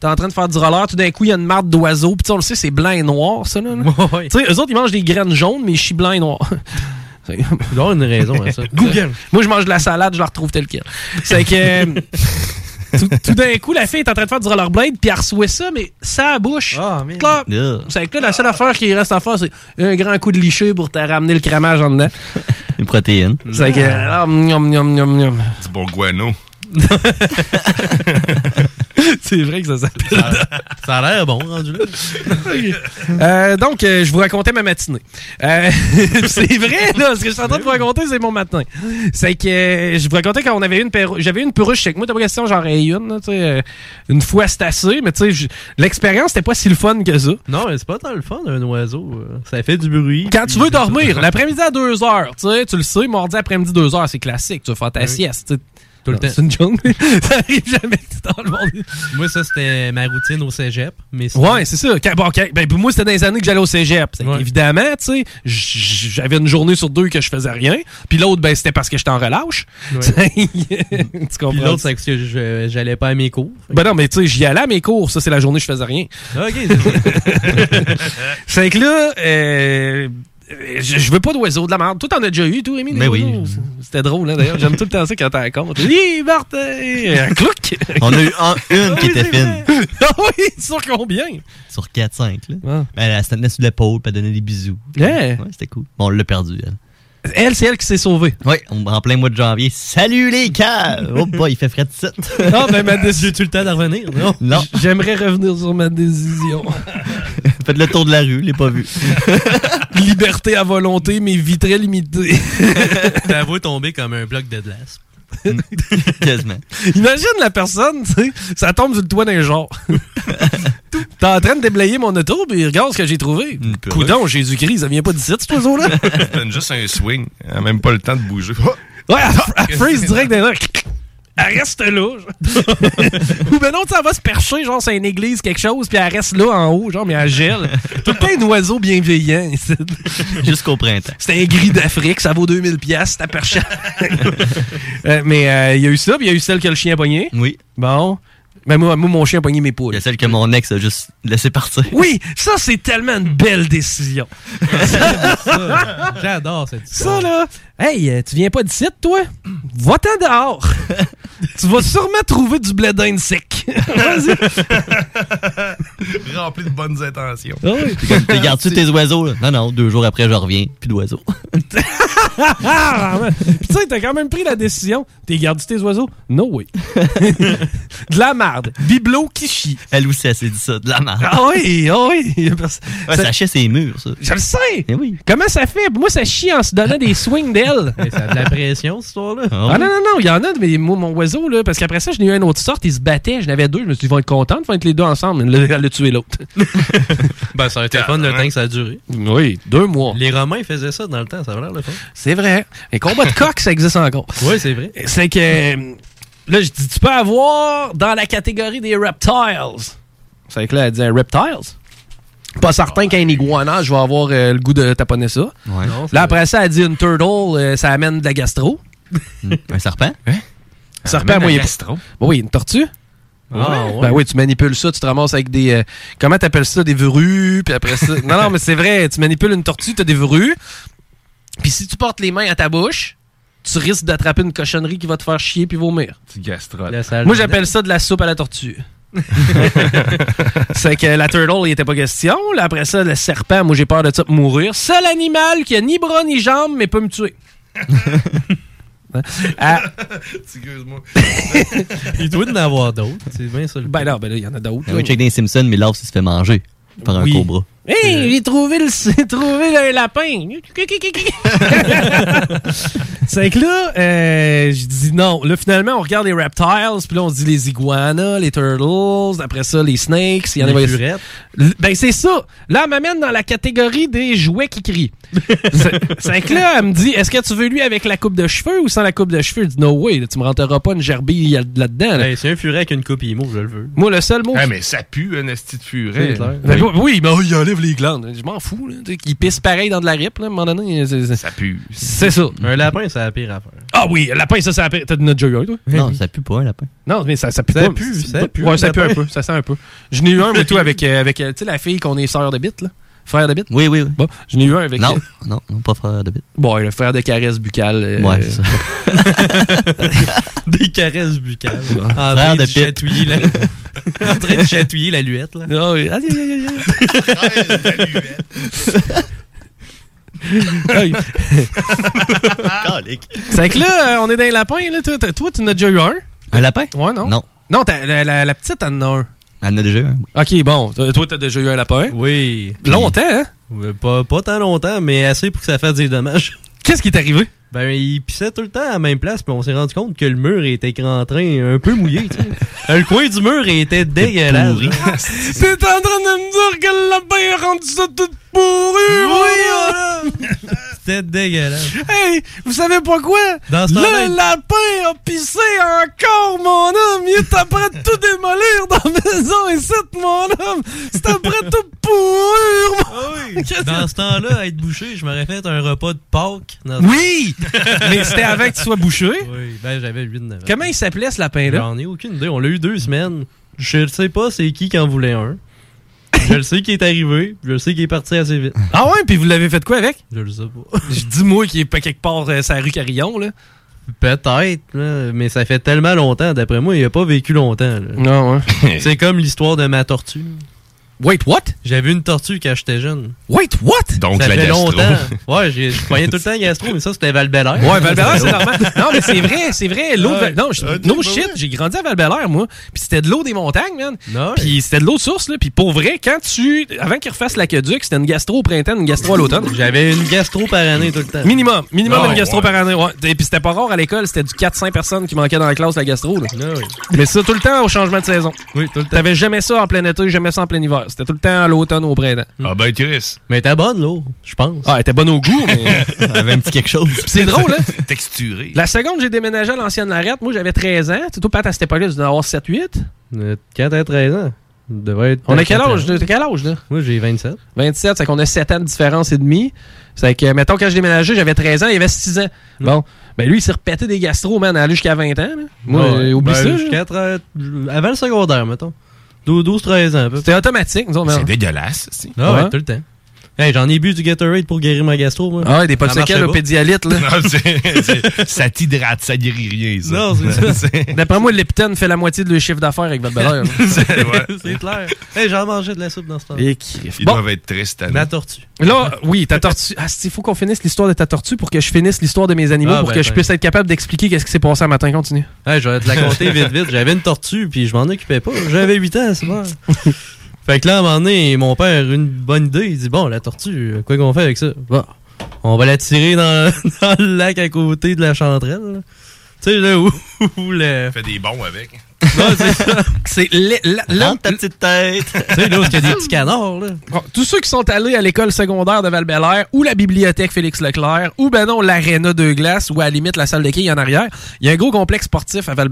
T'es en train de faire du roller, tout d'un coup, il y a une marde d'oiseau, puis tu sais, on le sait, c'est blanc et noir, ça, là. là. (laughs) Tu sais, eux autres, ils mangent des graines jaunes, mais ils chient blanc et noir. (laughs) Il doit y avoir une raison à ça. (laughs) Google. Moi, je mange de la salade, je la retrouve telle quelle. C'est que. euh, tout, tout d'un coup, la fille est en train de faire du rollerblade, puis elle reçoit ça, mais ça bouche. Ah, mais. Clac. Yeah. C'est que là, la seule affaire qui reste à faire, c'est un grand coup de liché pour te ramener le crémage en dedans. Une protéine. C'est que. ah, miam, miam, miam, miam. Du bon guano. (laughs) C'est vrai que ça s'appelle. Ça a (laughs) l'air bon, rendu là. (laughs) Euh, donc, euh, je vous racontais ma matinée. Euh, c'est vrai, là, ce que je suis en train de vous raconter, c'est mon matin. C'est que je vous racontais quand on avait une perru- j'avais une perruche chez moi, t'as pas question, j'en ai une, là, une fois c'est assez, mais tu sais, l'expérience c'était pas si le fun que ça. Non, mais c'est pas tant le fun, un oiseau. Ça fait du bruit. Quand tu veux dormir, l'après-midi à 2 heures, tu sais, tu le sais, mardi après-midi 2 heures, c'est classique, tu vas faire ta Oui. sieste, tu sais. (laughs) Tout le temps. C'est une jungle. ça arrive jamais que tu t'en demandes. Moi, ça, c'était ma routine au cégep. Mais Ouais, c'est ça. Quand- bon, ok. Ben, pour moi, c'était dans les années que j'allais au cégep. Ouais. Évidemment, tu sais, j'avais une journée sur deux que je faisais rien. Puis l'autre, ben, c'était parce que j'étais en relâche. Ouais. (laughs) tu comprends? Puis l'autre, c'est parce que j'allais pas à mes cours. Ben non, mais tu sais, j'y allais à mes cours. Ça, c'est la journée où je faisais rien. Ok, c'est ça. (laughs) C'est que là, euh, je, je veux pas d'oiseaux de la merde. Toi, t'en as déjà eu, tout, Rémi? Mais oui. oiseaux? C'était drôle, hein, d'ailleurs. J'aime tout le temps ça quand t'en compte. Liberté! Un (laughs) clouc! On a eu un- une qui était fine. (laughs) ah oui, sur combien? Sur 4-5, là. Ah. Ben, elle se tenait sur l'épaule, puis elle donnait des bisous. Yeah. Ouais, c'était cool. Bon, on l'a perdu, elle. Elle, c'est elle qui s'est sauvée. Oui, en plein mois de janvier. Salut les caves! Oh boy, il fait frais de site. (laughs) Non, ben, ma décision. J'ai-tu le temps de revenir? Non. Non, J'aimerais revenir sur ma décision. faites le tour de la rue, je l'ai pas vu. (laughs) Liberté à volonté, mais vie très limitée. (laughs) Ta voix est tombée comme un bloc de glace. (laughs) Quasiment. Imagine la personne, tu sais, ça tombe sur le toit d'un genre. T'es en train de déblayer mon auto, puis regarde ce que j'ai trouvé. Coudon, Jésus-Christ, ça vient pas d'ici, cet oiseau-là. Ça donne juste un swing. Elle a même pas le temps de bouger. Oh! Ouais, elle, elle freeze direct dans Elle reste là. genre. (laughs) Ou ben non, tu sais, elle va se percher, genre, c'est une église, quelque chose, puis elle reste là en haut, genre, mais elle gèle. Tout le temps un oiseau bienveillant. (laughs) ici. Jusqu'au printemps. C'est un gris d'Afrique, ça vaut 2000 pièces, ta perche. (laughs) Euh, mais euh, il y a eu ça, puis il y a eu celle que le chien a pogné. Oui. Bon. Ben moi, moi, mon chien a pogné mes Il poules. y a celle que mon ex a juste laissé partir. Oui, ça, c'est tellement une belle décision. J'adore cette Ça, là, hey, euh, tu viens pas d'ici, toi? Va-t'en dehors. tu vas sûrement trouver du blé d'Inde sec. Vas-y. Rempli de bonnes intentions. Ah oui. Tu gardes-tu tes oiseaux? Là? Non, non, deux jours après, je reviens. Plus d'oiseaux. Ah. (laughs) Puis tu sais, t'as quand même pris la décision. T'es gardé tes oiseaux? No way. (laughs) de la marde. Bibelot qui chie. Elle aussi, elle s'est dit ça. De la merde. Ah oui, ah oui. A Ouais, ça achète ses murs, ça. Je le sais. Eh oui. Comment ça fait? Moi, ça chie en se donnant des swings. (laughs) Mais ça a de la pression, cette histoire-là. Ah non, non, non, il y en a, mais moi, mon oiseau, là, parce qu'après ça, j'en ai eu une autre sorte, ils se battaient, j'en avais deux, je me suis dit, ils vont être contents de faire être les deux ensemble, mais elle a tué l'autre. (laughs) Ben, ça a été fun le temps que ça a duré. Oui, deux mois. Les Romains faisaient ça dans le temps, ça avait l'air le fun. C'est vrai. Les combats de coq, ça existe encore. Oui, c'est vrai. C'est que, euh, là, je dis, tu peux avoir dans la catégorie des reptiles. C'est que là, elle dit reptiles? Pas certain qu'un iguana, je vais avoir euh, le goût de taponner ça. Ouais. Non, c'est Là, après ça, elle dit une turtle, euh, ça amène de la gastro. (laughs) Un serpent? Serpent, amène moi, la il est- gastro. Oui, une tortue. Ah, ouais. Ben oui, tu manipules ça, tu te ramasses avec des. euh, comment t'appelles ça Des verrues, puis après ça. non, non, mais c'est vrai, tu manipules une tortue, t'as des verrues. Puis si tu portes les mains à ta bouche, tu risques d'attraper une cochonnerie qui va te faire chier puis vomir. Petit gastrol. La salle Moi, j'appelle ça de la soupe à la tortue. (laughs) C'est que la turtle, il était pas question. Là, après ça, le serpent, moi j'ai peur de ça mourir. Seul animal qui a ni bras ni jambes, mais peut me tuer. (laughs) Ah. Excuse-moi. (laughs) Il doit en avoir d'autres. C'est bien ça. Ben non, ben là, il y en a d'autres. Ah oui, check dans les Simpsons, mais l'ours, il se fait manger par un Oui. cobra. Hey, j'ai trouvé le, j'ai (laughs) trouvé le lapin. (laughs) c'est que là, euh, je dis non. Là, finalement, on regarde les reptiles, puis là, on se dit les iguanas, les turtles, après ça, les snakes. Il y en Les avait- Ben, c'est ça. Là, elle m'amène dans la catégorie des jouets qui crient. c'est que là, elle me dit est-ce que tu veux lui avec la coupe de cheveux ou sans la coupe de cheveux? Je dis no way, là, tu me rentreras pas une gerbille là-dedans. là. Ben, c'est un furet avec une coupe IMO, je le veux. Moi, le seul mot. Ah, mais ça pue, un esti de furet. Ben, oui, mais il enlève les glandes. Je m'en fous. Là. Tu sais, qu'il pisse pareil dans de la rip, là, à un moment donné. Ça pue. C'est ça. Un lapin, c'est la pire affaire. Ah oui, un lapin, ça, ça a T'as déjà eu un, toi? Non, ça pue pas, un lapin. Non, mais ça, ça pue Ça pas. pue, C'est ça pue, Ouais, ça pue un peu. Ça sent un peu. J'en ai eu un, moi, tout, avec, euh, avec euh, tu sais, la fille qu'on est sœur de bite, là. Frère de bite. Oui, oui, oui. Bon, j'en ai eu un avec. Non, non, non, pas frère de bite. Bon, le frère de caresse buccale. euh, Ouais, c'est ça. (laughs) Des caresses buccales. En Frère train de chatouiller la... (laughs) en train de chatouiller la luette, là. Ah oui. Aïe, aïe, aïe, aïe. Aïe. (laughs) C'est que là, euh, on est dans les lapins, là. Toi, toi, tu en as déjà eu un? Un lapin? Ouais, non? Non. Non, t'as- la, la- la petite en a un. Elle en a déjà un, oui. Ok, bon. Toi, t'as déjà eu un lapin. Oui. Longtemps, hein? Pas, pas tant longtemps, mais assez pour que ça fasse des dommages. (laughs) Qu'est-ce qui est arrivé? Ben, il pissait tout le temps à la même place, puis on s'est rendu compte que le mur était en train un peu mouillé, tu sais. (laughs) le coin du mur était dégueulasse. Là. (laughs) T'es en train de me dire que le lapin a rendu ça tout pourri, Oui, C'était dégueulasse. Hey, vous savez pas quoi? Dans ce temps-là, le lapin a pissé encore, mon homme! Il est après de tout démolir dans la maison et c'est mon homme! C'est après tout pourrir, mon... Qu'est-ce Dans ce temps-là, à être bouché, je m'aurais fait un repas de Pâques. dans- Oui! Mais c'était avant que tu sois bouché? Oui, ben j'avais 8-9 ans. Comment il s'appelait, ce lapin-là? J'en ai aucune idée. On l'a eu deux semaines. Je sais pas c'est qui qui en voulait un. (laughs) Je le sais qui est arrivé, je le sais qu'il est parti assez vite. Ah ouais? Puis vous l'avez fait quoi avec? Je le sais pas. (laughs) Je dis moi qui est pas quelque part euh, la rue Carillon, là. Peut-être, là, mais ça fait tellement longtemps. D'après moi, il a pas vécu longtemps. là. Non, ouais. (laughs) C'est comme l'histoire de ma tortue. Wait, what? J'avais une tortue quand j'étais jeune. Wait, what? Donc, ça la fait gastro. longtemps. Ouais, j'ai- je croyais tout le temps gastro, mais ça, c'était val Ouais, val c'est normal. Non, mais c'est vrai, c'est vrai. L'eau de Val- Non, je- Ah, no shit, j'ai grandi à val moi. Puis c'était de l'eau des montagnes, man. Non, Puis c'était de l'eau de source, là. Puis pour vrai, quand tu. Avant qu'ils refassent l'aqueduc, c'était une gastro au printemps, une gastro à l'automne. J'avais une gastro par année tout le temps. Minimum. Minimum Ah, une gastro ouais. par année, ouais. Et puis c'était pas rare à l'école, c'était du 400 personnes qui manquaient dans la classe la gastro, là. Ah oui. Mais ça tout le temps au changement de saison. Oui, tout le temps. T'avais jamais ça en plein été, jamais ça en plein hiver. C'était tout le temps à l'automne, au printemps. Ah ben, Chris. Mais t'es bonne, l'eau, je pense. Ah, elle était bonne au goût, mais. (laughs) Elle avait un petit quelque chose. Puis c'est drôle, hein? (laughs) Texturé. La seconde, j'ai déménagé à l'ancienne Larette. Moi, j'avais 13 ans. Tu sais, toi, Pat, à cette époque-là, tu devais avoir 7-8. Euh, Quand t'as 13 ans, être. On a quel âge? T'as quel âge, là? Moi, j'ai 27. 27, c'est qu'on a 7 ans de différence et demi. C'est que, mettons, quand j'ai déménagé, j'avais 13 ans, il avait 6 ans. Bon. Ben, lui, il s'est repété des gastro, man, aller jusqu'à 20 ans. là. Moi, Ouais, euh, oublie ben, ça. là. Avant le secondaire, mettons. 12-13 ans, à peu C'était automatique, nous autres, C'est dégueulasse. Ah ouais, Ouais. tout le temps. Hey, j'en ai bu du Gatorade pour guérir ma gastro, moi. Ah ouais, des marchait popsicles au pas. pédialyte, là. (laughs) Non, ça t'hydrate, ça guérit rien, ça. Non, c'est ça. (laughs) D'après moi, Lipton fait la moitié de le chiffre d'affaires avec votre (laughs) belle C'est clair. Hey, j'en mangeais de la soupe dans ce temps. Et qui- Ils Bon, doivent être tristes Ma tortue. là, oui, ta tortue. Ah, il faut qu'on finisse l'histoire de ta tortue pour que je finisse l'histoire de mes animaux Ah, pour ben, que je ben. puisse être capable d'expliquer qu'est-ce qui s'est passé un matin. Continue. Hey, je vais te la compter vite, vite. J'avais une tortue, puis je m'en occupais pas. J'avais 8 ans, c'est bon. Fait que là, à un moment donné, mon père a une bonne idée. Il dit Bon, la tortue, quoi qu'on fait avec ça? Bon, on va la tirer dans, (laughs) dans le lac à côté de la chanterelle. là. Tu sais, là où, (laughs) où le. Fait des bons avec. Non, c'est ça. (laughs) C'est Rentre ta petite tête. Tu sais, là où il y a des petits canards, là? Bon, tous ceux qui sont allés à l'école secondaire de val ou la bibliothèque Félix Leclerc ou ben non l'aréna de glace ou à la limite la salle de quilles en arrière, il y a un gros complexe sportif à val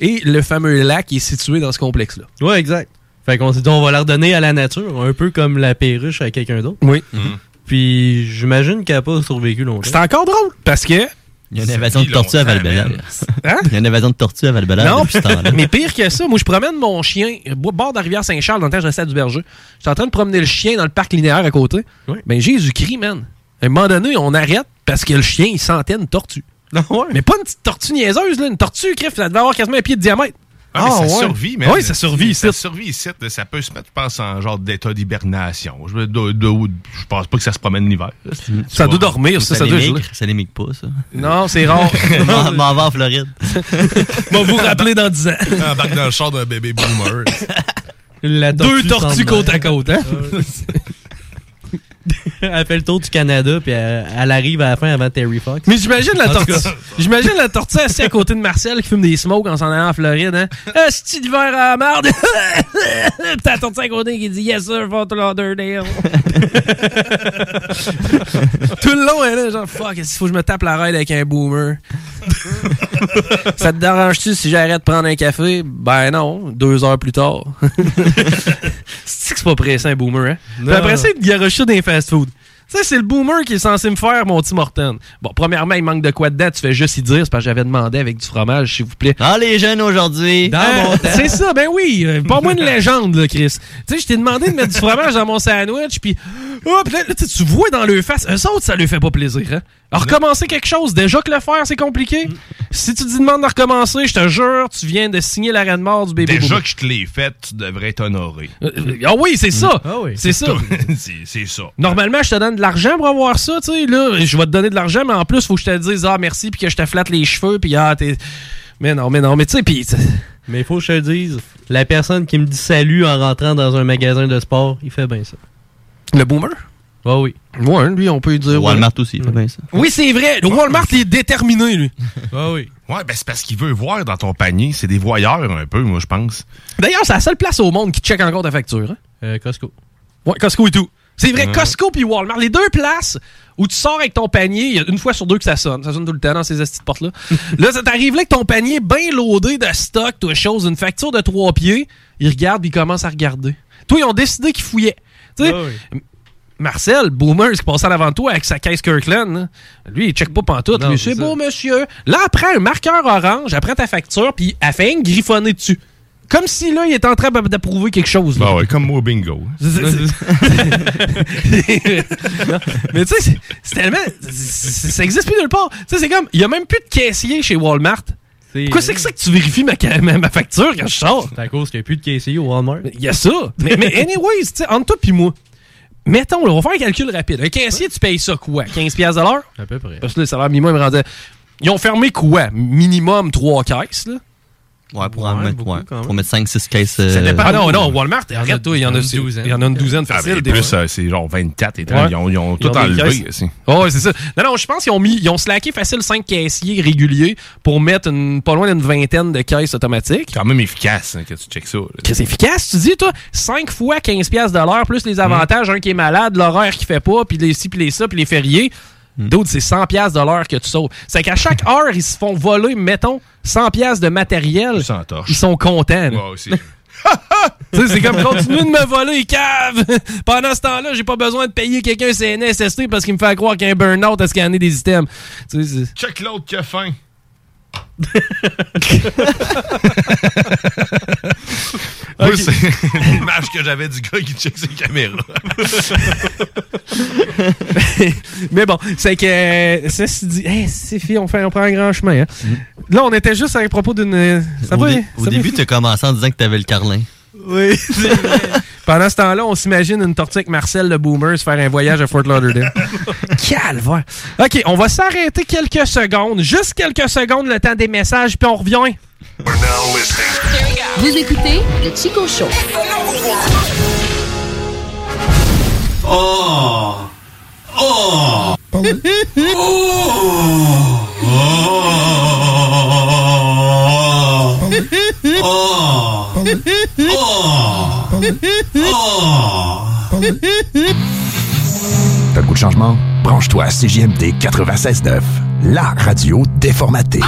et le fameux lac est situé dans ce complexe-là. Ouais, exact. Fait qu'on s'est dit, on va la redonner à la nature, un peu comme la perruche à quelqu'un d'autre. Oui. Puis j'imagine qu'elle n'a pas survécu longtemps. C'est encore drôle parce que Il y a une évasion de tortue à val Hein? Il y a une évasion de tortue à val Non, depuis ce temps-là. mais pire que ça, moi je promène mon chien au bord de la rivière Saint-Charles dans le temps que je restais à Duverger. J'étais en train de promener le chien dans le parc linéaire à côté. Ben Jésus-Christ, man. À un moment donné, on arrête parce que le chien, il sentait une tortue. Mais pas une petite tortue niaiseuse, là. Une tortue, crif, ça devait avoir quasiment un pied de diamètre. Ah, mais Ah, ça ouais. survit, mais Oui, ça survit Ça ici. survit ici. Ça peut se mettre, je pense, en genre d'état d'hibernation. Je, me- de- de- je pense pas que ça se promène l'hiver. Ça doit dormir, ça, ça doit geler. Ça l'émigre pas, ça. Non, c'est rare. (laughs) M'en m'en va en Floride. (laughs) Va vous rappeler dans 10 ans. (laughs) Embarque dans le char d'un bébé boomer. La Deux tortue tortues côte à côte, hein? (laughs) elle fait le tour du Canada, puis elle, elle arrive à la fin avant Terry Fox. Mais j'imagine la tortue. (laughs) J'imagine la tortue assise à côté de Marcel qui fume des smokes en s'en allant en Floride, hein? (laughs) Esti d'hiver à la merde! Pis t'as la tortue à côté qui dit Yes sir, Fort Lauderdale. Tout le long, elle est là, genre fuck, il faut que je me tape la ride avec un boomer? (laughs) Ça te dérange-tu si j'arrête de prendre un café? Ben non, deux heures plus tard. (laughs) c'est que c'est pas pressé un boomer, hein? Puis après ça, il garoche dans les fast-food. Ça, c'est le boomer qui est censé me faire mon Tim Horton. Bon, premièrement, il manque de quoi dedans? Tu fais juste y dire, c'est parce que j'avais demandé avec du fromage, s'il vous plaît. Ah, les jeunes aujourd'hui. Euh, c'est ça, ben oui. euh, Pas moins de légende, là, Chris. Tu sais, je t'ai demandé de mettre du fromage dans mon sandwich, puis oh, pis là, là, tu vois dans le face, eux autres, ça leur fait pas plaisir. Hein? Alors, recommencer quelque chose, déjà que le faire, c'est compliqué. Si tu te demandes de recommencer, je te jure, tu viens de signer l'arrêt de mort du bébé Déjà que je te l'ai fait, tu devrais être honoré. Euh, Ah oui, c'est ça. Ah oui. C'est ça. (laughs) c'est c'est ça. Normalement, je te donne de l'argent pour avoir ça, tu sais. Là, je vais te donner de l'argent, mais en plus, faut que je te dise, ah, merci, puis que je te flatte les cheveux, puis ah, t'es. Mais non, mais non, mais tu sais, puis. Mais il faut que je te dise, la personne qui me dit salut en rentrant dans un magasin de sport, il fait bien ça. Le boomer? Ah oui. Ouais, lui, on peut lui dire. Walmart ouais. aussi, il fait bien ça. Oui, c'est vrai. Le Walmart, il est déterminé, lui. (laughs) Ah oui. Ouais, ben c'est parce qu'il veut voir dans ton panier. C'est des voyeurs un peu, moi, je pense. D'ailleurs, c'est la seule place au monde qui check encore ta facture. Hein? Euh, Costco. Ouais, Costco et tout. C'est vrai. Costco puis Walmart, les deux places où tu sors avec ton panier, il y a une fois sur deux que ça sonne. Ça sonne tout le temps dans ces petites portes-là. (laughs) là, ça t'arrive là avec ton panier bien loadé de stock, toi, chose, une facture de trois pieds. Ils regardent, puis ils commencent à regarder. Toi, ils ont décidé qu'ils fouillaient. Sais, Marcel, Boomer, qui passait en avant toi avec sa caisse Kirkland, là, lui, il check pas pantoute. Non, Lui, c'est beau, monsieur. Là, elle prend un marqueur orange, elle prend ta facture, puis elle fait une griffonner dessus. Comme si, là, il est en train d'approuver quelque chose. Bah ouais, comme moi au bingo. Non, (laughs) mais tu sais, c'est- tellement. Ça existe plus nulle part. Tu sais, c'est comme. Il y a même plus de caissier chez Walmart. Quoi, c'est que ça que tu vérifies ma, ca- ma, ma facture quand je sors? C'est à cause qu'il n'y a plus de caissier au Walmart. Il y a ça. mais, mais (laughs) anyways, tu sais, entre toi puis moi, mettons, là, on va faire un calcul rapide. Un caissier, tu payes ça quoi? 15$ piastres de l'heure? À peu près. Parce que le salaire minimum me rendait. Ils ont fermé quoi? Minimum 3 caisses, là? Ouais, pour, en mettre, ouais, pour mettre 5-6 caisses. Ça euh, dépend. Ah non, non, Walmart, toi, il y en a, une douzaine. Il y en a une douzaine Ah, facile. des plus, euh, c'est genre 24 et 30. Ouais. Ils ont, ils ont Ils tout enlevé. caisses. aussi. Oh, ouais, c'est ça. Non, non, je pense qu'ils ont mis, ils ont slacké facile 5 caissiers réguliers pour mettre une, pas loin d'une vingtaine de caisses automatiques. Quand même efficace hein, que tu checkes ça. c'est efficace, tu dis, toi, 5 fois 15 pièces de l'heure, plus les avantages, un qui est malade, l'horaire qui fait pas, puis les ci, puis les ça, puis les fériés. D'autres, c'est 100 pièces de l'heure que tu sauves. C'est qu'à chaque (laughs) heure, ils se font voler, mettons, 100 pièces de matériel. Torche. Ils sont contents. Ouais, aussi. (laughs) (laughs) C'est comme continue de me voler, cave! Pendant ce temps-là, j'ai pas besoin de payer quelqu'un CNSST parce qu'il me fait croire qu'il y a un burn-out à scanner des items. Check l'autre qui a faim. Moi, c'est (laughs) l'image que j'avais du gars qui check ses caméras. (laughs) Mais bon, c'est que. euh, Ceci dit, hey, c'est filles, on, fait, on prend un grand chemin. hein. Là, on était juste à propos d'une. Ça au dé- au Ça début, tu as commencé en disant que tu avais le carlin. Oui. (laughs) Pendant ce temps-là, on s'imagine une tortue avec Marcel le Boomer se faire un voyage à Fort Lauderdale. (laughs) Calvaire. OK, on va s'arrêter quelques secondes, juste quelques secondes, le temps des messages, puis on revient. Vous écoutez le Chico Show. Oh! Oh! (laughs) T'as le goût de changement? Branche-toi à CJMD 96.9, la radio déformatée.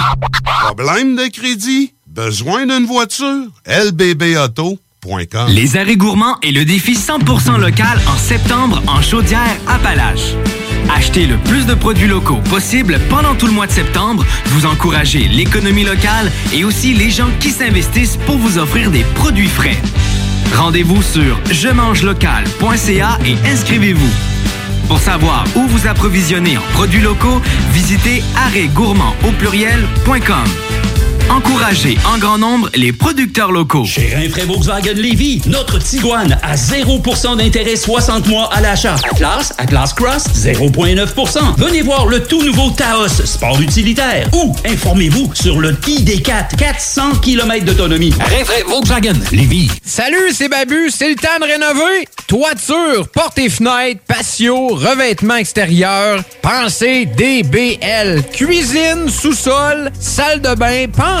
Problème de crédit? Besoin d'une voiture? lbbauto.com Les arrêts gourmands et le défi 100% local en septembre en Chaudière-Appalaches. Achetez le plus de produits locaux possible pendant tout le mois de septembre. Vous encouragez l'économie locale et aussi les gens qui s'investissent pour vous offrir des produits frais. Rendez-vous sur je mange local.ca et inscrivez-vous. Pour savoir où vous approvisionner en produits locaux, visitez arrêtgourmand au pluriel.com. Encouragez en grand nombre les producteurs locaux. Chez Rinfraie Volkswagen Lévy, notre Tiguan à 0% d'intérêt 60 mois à l'achat. Atlas, Atlas Cross, 0,9%. Venez voir le tout nouveau Taos, sport utilitaire. Ou informez-vous sur le ID4, 400 km d'autonomie. Rinfraie Volkswagen Lévy. Salut, c'est Babu, c'est le temps de rénover. Toiture, portes et fenêtres, patio, revêtement extérieur. Pensez DBL. Cuisine, sous-sol, salle de bain, pensez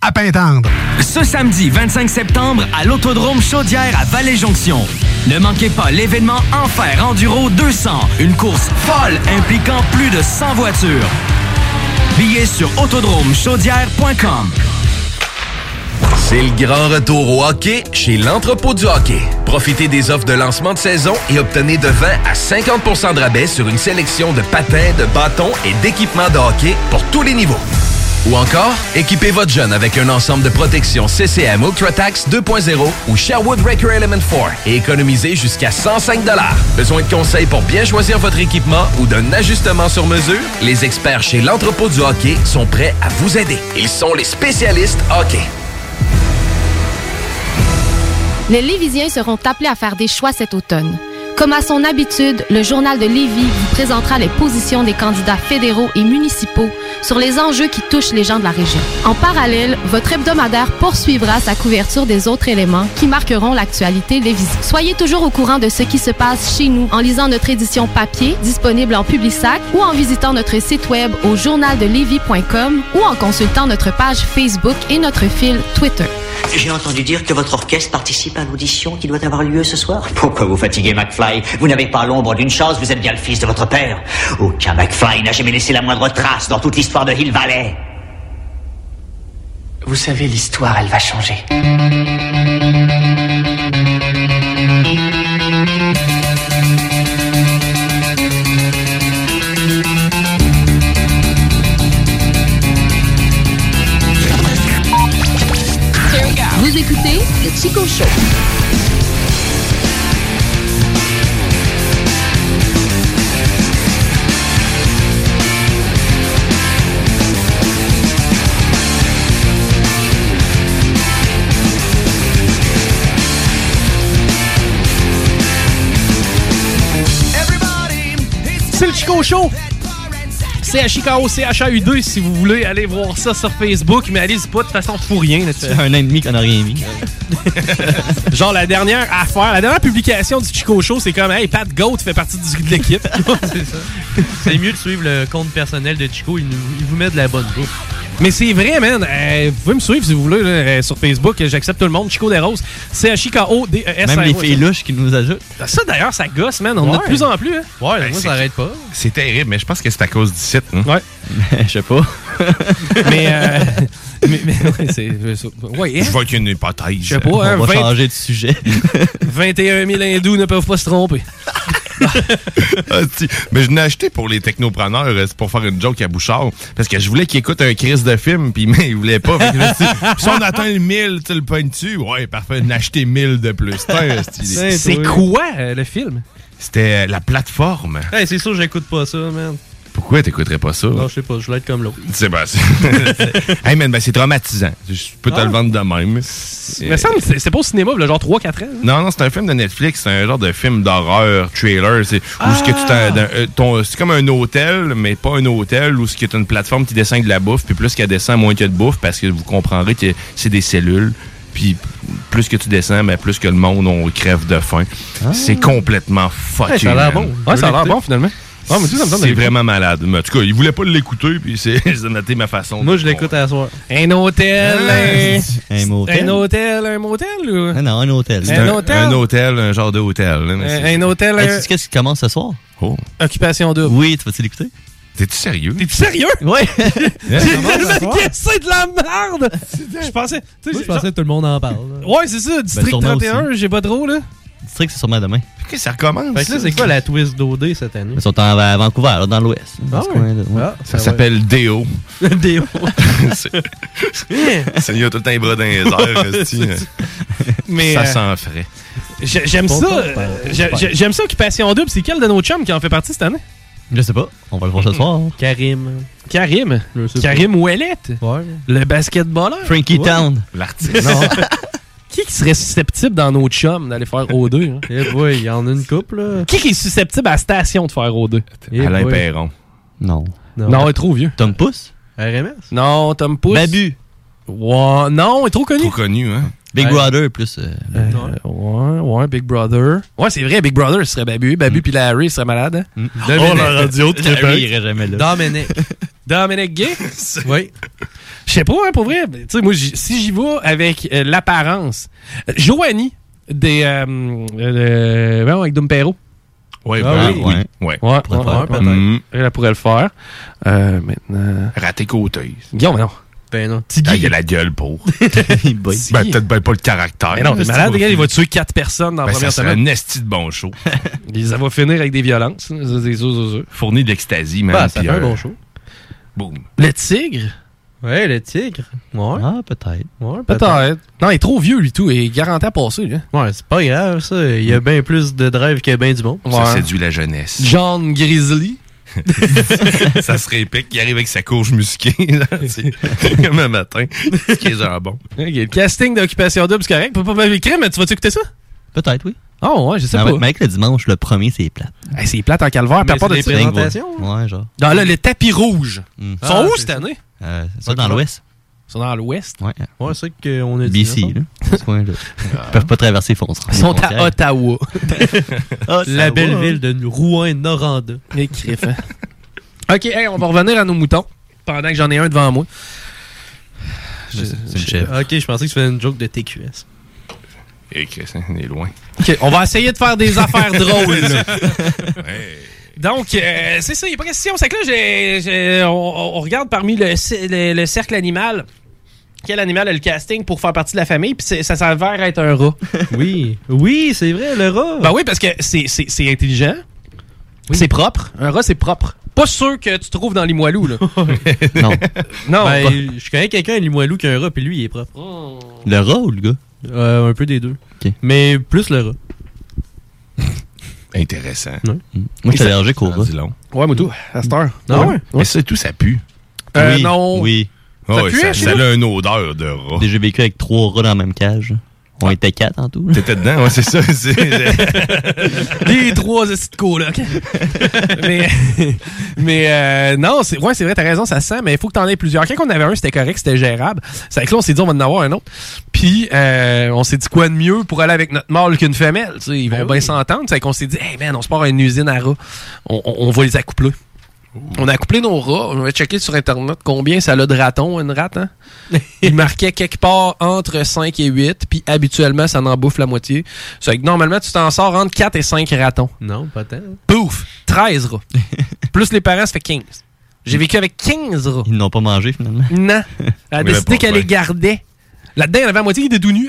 à Pintendre. Ce samedi 25 septembre à l'Autodrome Chaudière à Vallée-Jonction. Ne manquez pas l'événement Enfer Enduro 200, une course folle impliquant plus de 100 voitures. Billets sur autodromechaudière.com. C'est le grand retour au hockey chez l'entrepôt du hockey. Profitez des offres de lancement de saison et obtenez de 20 à 50% de rabais sur une sélection de patins, de bâtons et d'équipements de hockey pour tous les niveaux. Ou encore, équipez votre jeune avec un ensemble de protection CCM UltraTax 2.0 ou Sherwood Record Element 4 et économisez jusqu'à 105 Besoin de conseils pour bien choisir votre équipement ou d'un ajustement sur mesure? Les experts chez l'entrepôt du hockey sont prêts à vous aider. Ils sont les spécialistes hockey. Les Lévisiens seront appelés à faire des choix cet automne. Comme à son habitude, le journal de Lévis vous présentera les positions des candidats fédéraux et municipaux sur les enjeux qui touchent les gens de la région. En parallèle, votre hebdomadaire poursuivra sa couverture des autres éléments qui marqueront l'actualité lévisienne. Soyez toujours au courant de ce qui se passe chez nous en lisant notre édition papier disponible en Publisac ou en visitant notre site web au journaldelevis.com ou en consultant notre page Facebook et notre fil Twitter. J'ai entendu dire que votre orchestre participe à l'audition qui doit avoir lieu ce soir. Pourquoi vous fatiguez McFly? Vous n'avez pas l'ombre d'une chance, vous êtes bien le fils de votre père. Aucun McFly n'a jamais laissé la moindre trace dans toute l'histoire de Hill Valley. Vous savez, l'histoire, elle va changer. Vous écoutez le Chico Show. C'est le Chico Show. CHIKO, CHAU2 si vous voulez aller voir ça sur Facebook, mais allez-y pas, de toute façon, faut rien là-dessus. Un an et demi qu'on a rien mis. (laughs) Genre la dernière affaire, la dernière publication du Chico Show, c'est comme Hey, Pat Goat fait partie du- de l'équipe. (laughs) C'est mieux de suivre le compte personnel de Chico, il, nous- il vous met de la bonne bouffe. Mais c'est vrai, man. Euh, vous pouvez me suivre si vous voulez là, euh, sur Facebook. J'accepte tout le monde. Chico des Roses. C-H-I-K-O-D-E-S. Même les filles qui nous ajoutent. Ça, d'ailleurs, ça gosse, man. On en a de plus en plus. Hein? Ouais, Ben, c'est- C'est terrible, mais je pense que c'est à cause du site. hein. Ouais. (laughs) Je sais pas. (laughs) mais, euh, (laughs) mais, mais ouais, c'est. Ouais, hein? Je vois qu'il y a une hypothèse. Je sais pas, hein, On va 20 changer de sujet. 21 000 hindous ne peuvent pas se tromper. Ah. Mais je l'ai acheté pour les technopreneurs, euh, c'est pour faire une joke à Bouchard. Parce que je voulais qu'il écoute un crise de film, puis mais il voulait pas. Que si on atteint le 1000, tu le pognes dessus. Ouais, parfait, n'acheter 1000 de plus. C'est- quoi euh, le film? C'était euh, la plateforme. Hey, c'est sûr, j'écoute pas ça, man. Pourquoi t'écouterais pas ça? Non, je sais pas, je voulais être comme l'autre. C'est ben, c'est- (laughs) hey man, ben, c'est traumatisant. Je peux te Ah. le vendre de même. Semble que c'est- pas au cinéma, là, genre 3-4 ans. Non, non, c'est un film de Netflix, c'est un genre de film d'horreur, trailer. C'est où ce que tu t'en- dans- euh, ton- c'est comme un hôtel, mais pas un hôtel, où ce qui est une plateforme qui descend de la bouffe, puis plus qu'elle descend, moins qu'il y a de bouffe, parce que vous comprendrez que c'est des cellules. Puis plus que tu descends, mais plus que le monde, on crève de faim. C'est complètement fucké. Ouais, ça a l'air man. bon. Ouais, ça a l'air bon, finalement. Ah, mais tout, ça me tente C'est vraiment malade. Mais en tout cas, il voulait pas l'écouter, puis c'est (laughs) j'ai noté ma façon. Moi, je l'écoute à la soirée. Un hôtel, Ah, un, Un motel. un hôtel, un motel ou? Non, non, un hôtel. C'est Un un, hôtel? un hôtel, un genre de hôtel. Un, c'est- un hôtel, Hey, qu'est-ce qui commence ce soir? Oh. occupation double. Oui, tu vas-tu l'écouter? T'es-tu sérieux? T'es-tu sérieux? (laughs) Oui. (laughs) J'ai tellement guessé de la merde! Je pensais. tu sais, Moi, je j'ai- pensais que tout le monde en parle. là. Ouais, c'est ça, District sûrement 31, j'ai pas trop, là. District, c'est sûrement demain. Ok, ça recommence. Fait que là, c'est quoi la twist d'OD cette année? Ils sont en, à Vancouver, là, dans l'ouest. Ah ouais. Ah, Ça s'appelle Déo. Déo. (laughs) C'est- Il y a tout le temps les bras dans les airs. (laughs) Mais, ça euh, s'en ferait. J'ai- J'aime ça. euh, J'aime ça, Occupation Double. C'est quel de nos chums qui en fait partie cette année? Je sais pas. On va le voir ce soir. Karim. Karim? Karim Ouellette. Ouais. Le basketballeur? Frankie Ouais. Town. L'artiste. (laughs) Qui qui serait susceptible dans nos chums d'aller faire O2? hein? Eh boy, il y en a une couple, là. Qui qui est susceptible à la station de faire O2? Eh Alain boy. Perron. Non. Non, il est trop vieux. Tom Pousse? RMS? Non, Tom Pouce. Babu. Ouais, non, il est trop connu. Trop connu, hein? Big Ouais. Brother plus. euh, Euh, ouais, ouais, Big Brother. Ouais, c'est vrai, Big Brother, ce serait Babu. Babu puis Larry, ce serait malade. hein? Dominique. Oh, la radio de (laughs) Larry Québec. irait jamais là. Dominique. (laughs) Dominic Gay? oui. Je sais pas, hein, pour vrai. Tu sais, moi, si j'y vais avec euh, l'apparence. Euh, Joanie, des. Euh, euh, voyons, avec Dumpero. Ouais, Ah ben, oui. oui. Ouais. Ouais. Ouais, peut-être. Mm. Elle pourrait le faire. Euh, maintenant. Raté côté. Guillaume, non. Ben non. Ah, il a la gueule pour. (laughs) (laughs) Ben, peut-être ben pas le caractère. Mais non, t'es C'est malade, gars, il va tuer quatre personnes dans la Ben, ça première serait semaine. un esti de bon show. (laughs) Ça va finir avec des violences. hein, ça, sûr. Fourni d'ecstasy, man. Bah, ça fait un bon show. Boum. Le tigre? Ouais, le tigre. Ouais. Ah, peut-être. Ouais, Peut-être. Non, il est trop vieux, lui, tout. Il est garanti à passer, là. Ouais, c'est pas grave, ça. Il y a bien plus de drive qu'il y a bien du monde. Ça Ouais. séduit la jeunesse. John Grizzly. Ça serait épique. Il arrive avec sa courge musquée, là, (laughs) comme un matin. Ce qui est jambon. Ok, le casting d'Occupation Double, c'est correct. Pas pas écrire, mais tu vas-tu écouter ça? Peut-être, oui. Oh, ouais, je sais Ah, pas. avec le dimanche, le premier, c'est plate. Hey, c'est plate en calvaire. Puis à Mais part de présentations? Ouais, genre. dans le, le tapis rouge. Mm. Ils sont Ah, où cette année? Euh, c'est ça dans l'ouest. Ils sont dans l'ouest. Ouais. Ouais, c'est ça qu'on a dit. BC, là. ce coin-là. Ils peuvent pas traverser Fonce. Ils sont à Ottawa. (laughs) La belle ville de Rouen-Noranda. Les hein. OK, hey, on va revenir à nos moutons. Pendant que j'en ai un devant moi. Je-. Ok, je pensais que tu faisais une joke de TQS. Et Chris, hein, on est loin. OK, on va essayer de faire des affaires (laughs) drôles. là. Ouais. Donc, euh, c'est ça, il n'y a pas question. C'est que là, on, on regarde parmi le, c- le- le cercle animal. Quel animal a le casting pour faire partie de la famille? Puis c'est- ça s'avère être un rat. (laughs) Oui. Oui, c'est vrai, le rat. Ben oui, parce que c'est- intelligent. C'est propre. Un rat, c'est propre. Pas sûr que tu trouves dans les moelleux, là. (laughs) (laughs) Non. non. Ben, pas- je connais quelqu'un à Limoilou qui a un rat, puis lui, il est propre. Le rat ou le gars? Euh, un peu des deux. Mais plus le rat. Intéressant. Moi, je suis allergique au rat. Dis long. Ouais, Moutou, à cette heure. Ah ouais? Mais ça et tout, ça pue. Euh, oui, non. Oui. Ah ouais, pue, ça, ça a une odeur de rat. J'ai vécu avec trois rats dans la même cage. On était quatre en tout. là. T'étais dedans, ouais, c'est ça. (laughs) c'est- Les trois coloc. mais mais euh, non, c'est ouais, c'est vrai, t'as raison, ça sent, mais il faut que t'en aies plusieurs. Quand on avait un, c'était correct, c'était gérable. C'est que là, on s'est dit, on va en avoir un autre. Puis, euh, on s'est dit quoi de mieux pour aller avec notre mâle qu'une femelle. tu sais, ils vont Ben bien oui. s'entendre. C'est qu'on s'est dit, hey man, on se part à une usine à rats. On, on- on va les accoupler. On a accouplé nos rats. On va checker sur Internet combien ça a de ratons, une rate. Hein? (laughs) Il marquait quelque part entre 5 et 8. Puis habituellement, ça en bouffe la moitié. C'est que normalement, tu t'en sors entre 4 et 5 ratons. Non, pas tant. Pouf! 13 rats. (laughs) Plus les parents, ça fait 15. J'ai vécu avec 15 rats. Ils n'ont pas mangé, finalement. Non. (laughs) Elle a décidé qu'elle les gardait. Là-dedans, il y en avait à moitié qui étaient tout nus.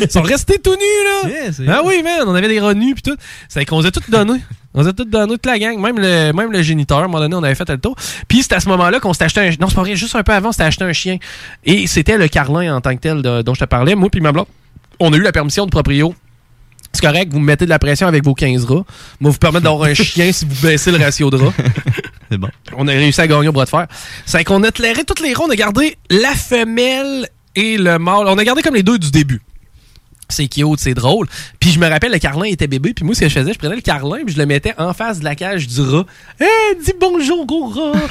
Ils sont restés tout nus, là. ah oui, man. On avait des rats nus, puis tout. C'est qu'on les a tous donnés. On les a tous donnés, toute la gang. Même le, même le géniteur, à un moment donné, on avait fait le tour. Puis c'est à ce moment-là qu'on s'était acheté un... Non, c'est pas vrai. Juste un peu avant, on s'était acheté un chien. Et c'était le Carlin en tant que tel de- dont je te parlais. Moi puis ma blonde, on a eu la permission de proprio. C'est correct, vous me mettez de la pression avec vos 15 rats. Moi, vous permettre d'avoir un (laughs) chien si vous baissez le ratio de rats. (laughs) C'est bon. On a réussi à gagner au bras de fer. C'est qu'on a éclairé toutes les rats. On a gardé la femelle et le mâle. On a gardé comme les deux du début. C'est cute, c'est drôle. Puis je me rappelle, le carlin était bébé. Puis moi, ce que je faisais, je prenais le carlin puis je le mettais en face de la cage du rat. Hé, dis bonjour au rat. (laughs)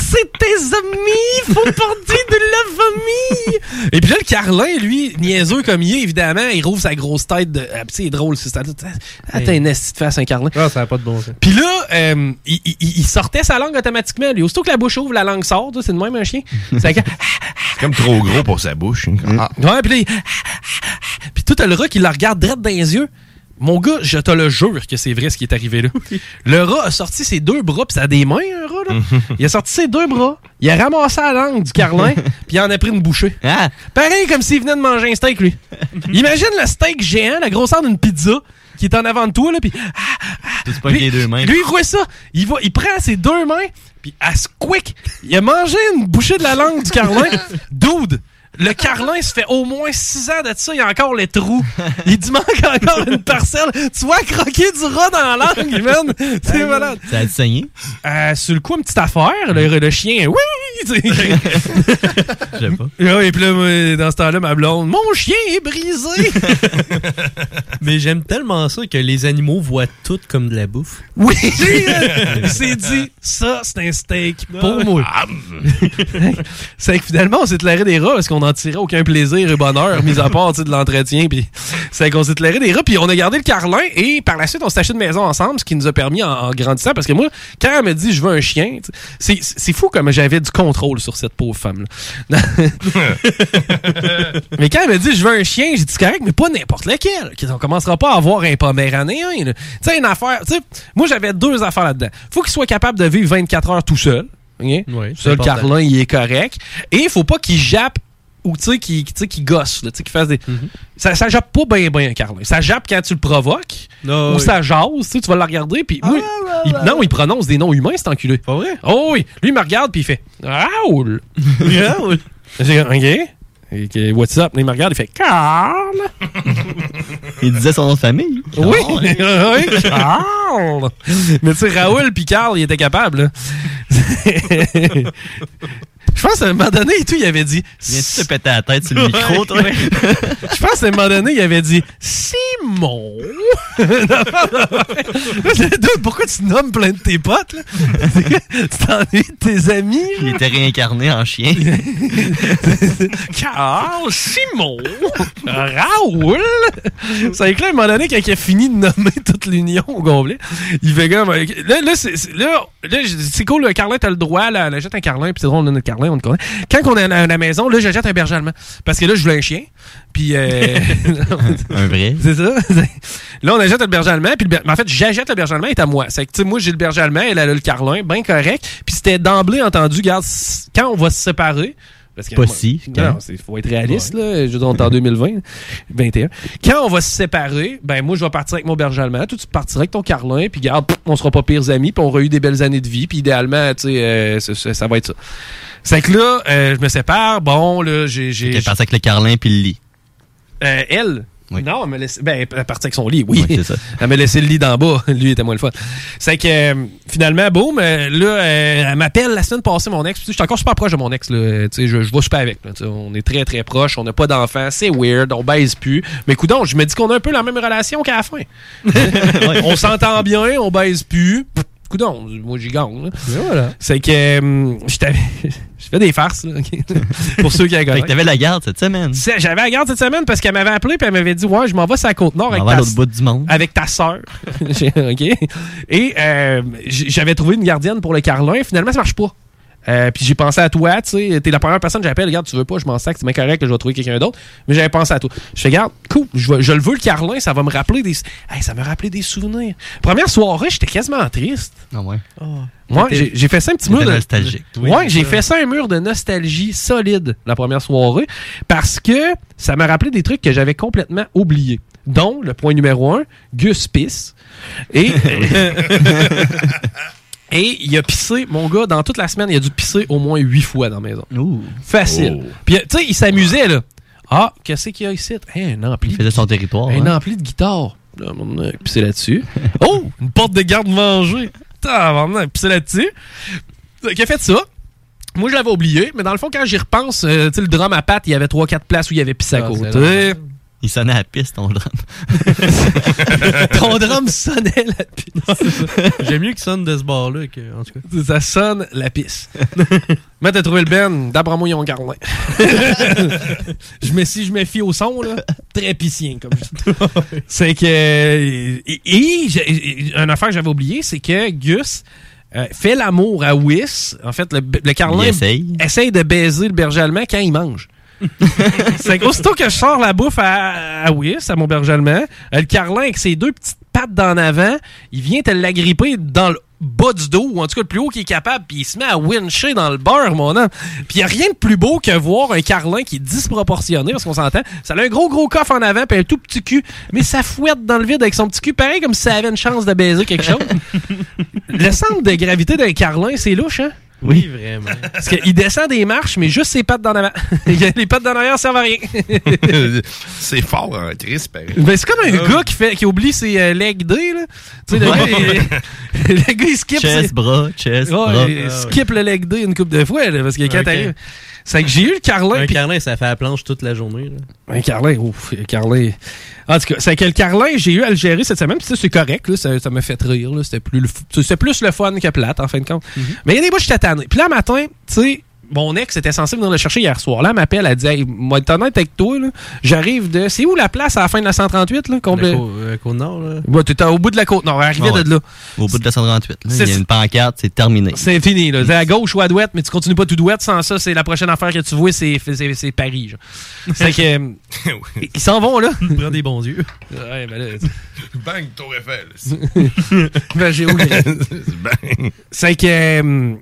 C'est tes amis. Faut partie de la famille. Et puis là, le carlin, lui, niaiseux comme il est, évidemment, il rouvre sa grosse tête. De... Ah, c'est drôle. C'est... Ah, t'as une esti de face, un carlin. Ah, ça n'a pas de bon sens. Puis là, euh, il, il- il sortait sa langue automatiquement. Lui, aussitôt que la bouche ouvre, la langue sort. C'est de même un chien. (laughs) C'est comme trop gros pour sa bouche. hein. Ah. Ouais, puis là, il- puis tout le rat qui le regarde direct dans les yeux. Mon gars, je te le jure que c'est vrai ce qui est arrivé là. (laughs) Le rat a sorti ses deux bras, puis ça a des mains, un rat, là. (laughs) Il a sorti ses deux bras, il a ramassé la langue du carlin, (laughs) puis il en a pris une bouchée. Pareil comme s'il venait de manger un steak, lui. Imagine le steak géant, la grosseur d'une pizza, qui est en avant de toi, là, puis... C'est pas que les deux mains. Lui, il voit ça. Il, va, il prend ses deux mains, puis à squick, il a mangé une bouchée de la langue du carlin. Dude, le carlin se fait au moins 6 ans de ça, il y a encore les trous. Il dit manque encore une parcelle. Tu vois croquer du rat dans la langue, man. C'est malade. Ça a saigné? Euh, sur le coup, une petite affaire. Le, le chien, oui! tu sais. J'aime pas. Ouais, et puis là, dans ce temps-là, ma blonde, mon chien est brisé! (laughs) Mais j'aime tellement ça que les animaux voient tout comme de la bouffe. Oui! Il s'est dit, ça, c'est un steak pour moi. (laughs) c'est que finalement, on s'est éclairé des rats parce qu'on n'en tirait aucun plaisir et bonheur, mis à part de l'entretien. Puis c'est qu'on s'est éclairé des rats, puis on a gardé le carlin et par la suite, on s'est acheté une maison ensemble, ce qui nous a permis en, en grandissant. Parce que moi, quand elle me dit je veux un chien, c'est fou comme j'avais du contrôle sur cette pauvre femme-là. (laughs) mais quand elle me dit je veux un chien, j'ai dit c'est correct, mais pas n'importe lequel. On commencera pas à avoir un poméranéen. là. Tu sais, une affaire. tu sais, moi, j'avais deux affaires là-dedans. Faut qu'il soit capable de vivre 24 heures tout seul. c'est ça, le carlin, il est correct. Et il faut pas qu'il jappe ou tu sais, sais, qu'il gosse, là, tu sais, qu'il fasse des. Ça, ça jappe pas bien, bien, carlin. Ça jappe quand tu le provoques. Ah ou oui. ça jase, tu sais, tu vas le regarder, puis il- non, il prononce des noms humains, cet enculé. Pas vrai? Oh oui. Lui, il me regarde, puis il fait Raoul. Raoul. J'ai dit, OK. Et que, What's up? Là, il me regarde, il fait Carl. Il disait son nom de famille. Oui, Ah, (laughs) oui, Carl. Mais tu sais, Raoul puis Carl, il était capable. (laughs) Je pense à un moment donné et tout, il avait dit. Viens-tu te péter la tête sur le micro, toi? Je pense à un moment donné, il avait dit Simon. (laughs) Pourquoi tu nommes plein de tes potes? Là? (laughs) tu t'ennuies de tes amis? Il était réincarné en chien. (laughs) Carl, Simon, Raoul. Ça éclaire à un moment donné quand il a fini de nommer toute l'union au complet. Il fait comme. Là, là, c'est, cool, le Carlin, t'as le droit, là, on achète un Carlin, puis c'est drôle, on a notre Carlin, on. Quand on est à la maison, là, j'achète un berger allemand. Parce que là, je voulais un chien. Puis. euh, (laughs) Un (laughs) vrai. c'est ça. Là, on achète le berger allemand. Puis le en fait, j'achète le berger allemand, il est à moi. C'est que, tu sais, moi, j'ai le berger allemand, elle a le carlin, bien correct. Puis c'était d'emblée entendu, regarde, quand on va se séparer. Parce que, Pas si, Non, il faut être réaliste, là. Je veux dire, on est en (laughs) 2020, 21. Quand on va se séparer, ben, moi, je vais partir avec mon berger allemand. Toi, tu partiras avec ton carlin. Puis, regarde, pff, on sera pas pires amis. Puis, on aura eu des belles années de vie. Puis, idéalement, tu sais, euh, ça, ça- ça va être ça. C'est que là, euh, je me sépare. Bon, là, j'ai. j'ai- Il est parti avec le carlin puis le lit. euh, elle? Non, elle m'a laissé. Ben, elle partie avec son lit, oui. Oui, c'est ça. (laughs) elle m'a laissé le lit d'en bas. (laughs) Lui était moins le fun. C'est que euh, finalement, boum, euh, là, euh, elle m'appelle la semaine passée, mon ex. Je suis encore super proche de mon ex. Là. Tu sais, Je, je vais super avec. là. On est très, très proches. On n'a pas d'enfants. C'est weird. On baise plus. Mais coudon, je me dis qu'on a un peu la même relation qu'à la fin. (laughs) on s'entend bien, on baise plus. Coudon, moi j'y gagne. voilà. C'est que euh, (laughs) je fais des farces, là, ok? (laughs) pour ceux qui la Fait que connaissent. t'avais la garde cette semaine. J'avais la garde cette semaine parce qu'elle m'avait appelé et elle m'avait dit Ouais, je m'en vais sur la côte nord On avec ta, bout du monde. avec ta soeur. (laughs) OK? Et euh, j'avais trouvé une gardienne pour le Carlin. Finalement, ça marche pas. Euh, puis j'ai pensé à toi, tu sais. T'es la première personne que j'appelle. Regarde, tu veux pas, je m'en sac, c'est bien correct que je vais trouver quelqu'un d'autre. Mais j'avais pensé à toi. Je fais, regarde, cool, je, le veux, le Carlin, ça va me rappeler des. Hey, ça me rappelait des souvenirs. Première soirée, j'étais quasiment triste. Ah ouais. Ouais, j'ai j'ai fait ça un petit mur de nostalgique. Ouais, j'ai fait ça un mur de nostalgie solide la première soirée parce que ça m'a rappelé des trucs que j'avais complètement oubliés. Dont le point numéro un, Gus pisse. Et (laughs) (laughs) et il a pissé, mon gars, dans toute la semaine, il a dû pisser au moins huit fois dans la maison. Facile. Oh. Puis tu sais, il s'amusait là. Ah, qu'est-ce qu'il y a ici? Hey, un ampli. Il faisait son territoire. Un hein? ampli de guitare. Là, on a pissé là-dessus. (laughs) oh, une porte de garde-manger. Tabarnak, pissé là-dessus. Qui a fait ça? Moi, je l'avais oublié, mais dans le fond, quand j'y repense, euh, tu sais, le drum à patte, il y avait 3-4 places où il y avait pissé à Ah, côté. Il sonnait à la piste, ton drum. (laughs) Ton drum sonnait la pisse. J'aime mieux qu'il sonne de ce bord-là que, en tout cas. Ça sonne la pisse. (laughs) Mais t'as trouvé le Ben, d'après moi, ils ont (laughs) je me, si je me fie au son, là, très comme je dis. C'est que. Et, et j'ai- une affaire que j'avais oubliée, c'est que Gus. euh, fait l'amour à Wiss. En fait, le, le Carlin essaye de baiser le berger allemand quand il mange. (laughs) c'est qu'aussitôt que je sors la bouffe à, à Wiss, à mon berger allemand, euh, le Carlin avec ses deux petites pattes d'en avant, il vient te l'agripper dans le bas du dos, ou en tout cas le plus haut qu'il est capable, puis il se met à wincher dans le beurre, mon homme. Puis il a rien de plus beau que voir un Carlin qui est disproportionné, parce qu'on s'entend. Ça a un gros gros coffre en avant, puis un tout petit cul, mais ça fouette dans le vide avec son petit cul, pareil comme si ça avait une chance de baiser quelque chose. (laughs) le centre de gravité d'un Carlin, c'est louche, hein? Oui, vraiment. Parce qu'il descend des marches, mais juste ses pattes d'en avant. (laughs) Les pattes d'en arrière servent à rien. (laughs) c'est fort en triste, pareil. Ben, c'est comme un gars qui, fait, qui oublie ses euh, leg day, là. Tu sais, le, Ouais. gars, il, (laughs) le gars, il skip Chest, ses- bras, chest, Ouais, bras. il Ah, skip le leg day une couple de fois, là, parce que quand t'arrives... C'est que j'ai eu le Carlin. Un carlin, ça fait la planche toute la journée. Là. Un Carlin, ouf, le Carlin. En tout cas, c'est que le Carlin, j'ai eu gérer cette semaine, c'est correct, là, ça m'a fait rire, c'était plus, le f- c'est plus le fun que plate, en fin de compte. Mais il y a des j'étais tanné. Puis là, matin, tu sais, mon ex était censé venir le chercher hier soir. Là, elle m'appelle, elle dit, hey, moi, honnête avec toi, là, j'arrive de. C'est où la place à la fin de la 138, là, complet? La côte, euh, Côte-Nord, là. Ouais, t'étais au bout de la côte nord, arrivé ouais. de là. Au bout de la 138. là, Il y a une pancarte, c'est terminé. C'est fini, là. T'es à gauche ou à droite, mais tu continues pas tout douette. Sans ça, c'est la prochaine affaire que tu vois, c'est, Paris. C'est (laughs) que. euh, (laughs) Ils s'en vont, là. (laughs) Prends des bons yeux. Ouais, ben là. Bang, Tour Eiffel. ben, j'ai oublié. C'est que.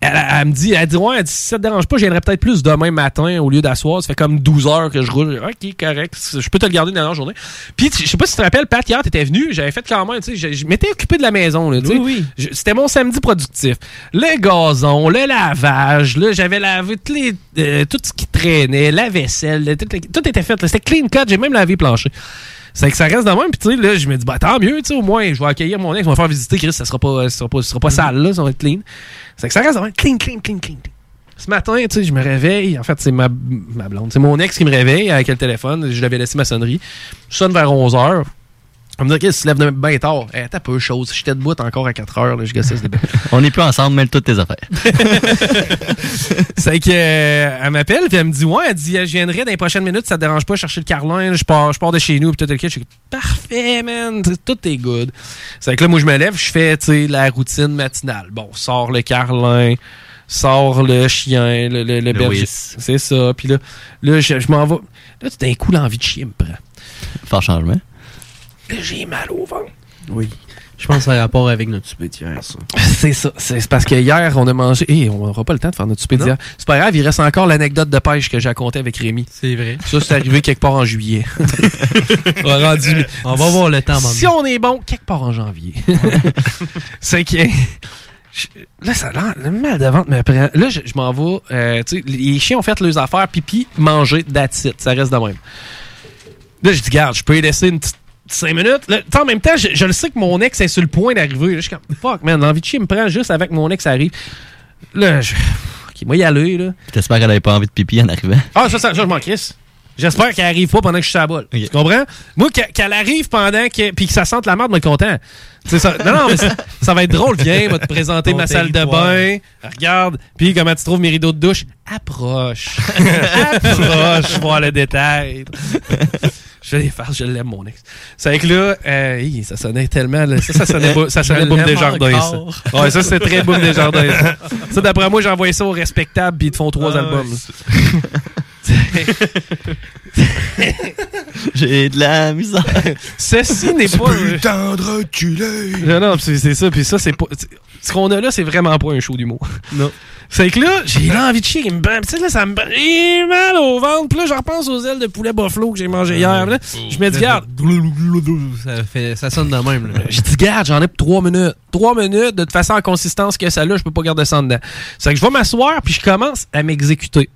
Elle, elle me dit, elle dit, ouais, elle dit, si ça te dérange pas, je viendrai peut-être plus demain matin au lieu d'asseoir. Ça fait comme 12 heures que je roule. Ok, correct. Je peux te le garder dans la journée. Puis, je sais pas si tu te rappelles, Pat, hier, t'étais venu. J'avais fait quand même, tu sais, je, je m'étais occupé de la maison, là, tu sais. Oui, Je- C'était mon samedi productif. Le gazon, le lavage, là, j'avais lavé tous les, euh, tout ce qui traînait, la vaisselle, tout, tout était fait. C'était clean cut. J'ai même lavé plancher. C'est que ça reste de même. Puis, tu sais, là, je me dis, bah, tant mieux, tu sais, au moins, je vais accueillir mon ex, on va faire visiter Chris, ça sera pas, ça sera pas, ça sera pas sale, là, ça va être clean. C'est que ça reste de même. Clean, clean, clean, clean. Ce matin, tu sais, je me réveille. En fait, c'est ma, ma blonde. C'est mon ex qui me réveille avec le téléphone. Je l'avais laissé ma sonnerie. Je sonne vers 11h. Elle me dit, OK, tu te lèves de bien tard. Eh, t'as peu chose. J'étais debout encore à 4 heures. Là, je gossais, c'était (laughs) On n'est plus ensemble, mêle toutes tes affaires. (laughs) C'est que euh, elle m'appelle puis elle me dit ouais, elle dit je viendrai dans les prochaines minutes, ça te dérange pas chercher le Carlin, je pars je pars de chez nous puis tout le kit. Je suis parfait man, tout est good. C'est que là moi je me lève, je fais tu sais la routine matinale. Bon, sort le Carlin, sort le chien, le, le, le berger. C'est ça. Puis là là je, je m'en vais. Là tout d'un coup l'envie de chier me prend. Fort changement. Là, j'ai mal au ventre. Oui. Je pense que ça a rapport avec notre souper d'hier, ça. (laughs) C'est ça. C'est parce que hier, on a mangé. Hé, on n'aura pas le temps de faire notre souper d'hier. C'est pas grave, il reste encore l'anecdote de pêche que j'ai racontée avec Rémi. C'est vrai. Ça, c'est arrivé quelque part en juillet. (laughs) on, a rendu- (laughs) On va voir le temps, maintenant. Si on est bon, quelque part en janvier. c'est que. je- Là, ça a le mal de ventre me prend. Là, je, je m'en vais. euh, tu sais, les chiens ont fait leurs affaires, pipi, manger, that's it. Ça reste de même. Là, je dis, garde, je peux y laisser une petite 5 minutes. Là, en même temps, je, je le sais que mon ex est sur le point d'arriver. Je suis comme, fuck, man, l'envie de chier me prend juste avec mon ex arrive. Là, je. Ok, moi, y aller, là. T'espères qu'elle avait pas envie de pipi en arrivant. Ah, ça, ça, ça je m'en crisse. J'espère qu'elle arrive pas pendant que je suis à la bolle. Tu comprends? Moi, qu'elle arrive pendant que. Puis que ça sente la merde, moi, content. C'est ça. Non, non, mais ça, ça va être drôle. Viens, va te présenter Ton ma salle de bain. Regarde. Puis comment tu trouves mes rideaux de douche? Approche. (laughs) Approche, voir le détail. Je des farces, je l'aime, mon ex. C'est que là, euh, hi, ça sonnait tellement. là, ça, ça sonnait, ça sonnait l'aime Desjardins, ça. Ouais, ça, c'est très Boom Desjardins. ça. (laughs) Ça, d'après moi, j'ai envoyé ça au respectable, puis ils te font trois Ah, albums. (laughs) J'ai de la misère. Ceci n'est pas. Reculer. Non, non, c'est c'est ça. Puis ça, c'est pas. Ce qu'on a là, c'est vraiment pas un show d'humour. Non. C'est que là, j'ai l'envie de chier. il me bat- Tu sais, là, ça me J'ai mal au ventre. Puis là, je repense aux ailes de poulet buffalo que j'ai mangé hier. là. Je me dis, garde. Ça, fait, ça sonne de même. Là. Je dis, garde, j'en ai pour trois minutes. Trois minutes, de toute façon, en consistance que ça là, je peux pas garder ça en dedans. C'est que je vais m'asseoir, puis je commence à m'exécuter.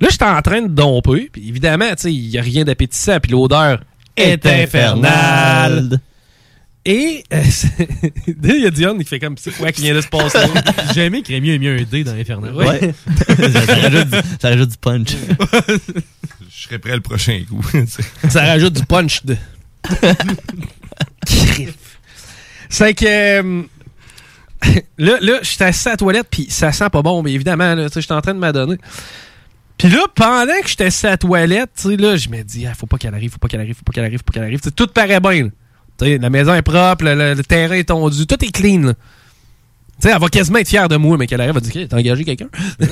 Là, j'étais en train de domper, puis évidemment, tu sais, il y a rien d'appétissant, puis l'odeur est infernale. Et euh, (laughs) il y a Dion, il fait comme c'est quoi qui vient de se passer? (laughs) J'ai aimé qu'il ait mieux mis un dé dans Infernal. Ouais. ça, ça rajoute du, ça rajoute du punch. (laughs) Je serais prêt le prochain coup. Ça rajoute du punch de. C'est que. euh, là, là, j'étais assis à la toilette, puis ça sent pas bon, mais évidemment, là, tu sais, j'étais en train de m'adonner. Puis là, pendant que j'étais assis à la toilette, tu sais, là, je me dis, ah, faut pas qu'elle arrive, faut pas qu'elle arrive, faut pas qu'elle arrive, faut pas qu'elle arrive. Tout paraît bien. là. La maison est propre, le, terrain est tondu, tout est clean. là. Tu sais, elle va quasiment être fière de moi, mais qu'elle arrive, elle va dire, t'as engagé quelqu'un? (laughs)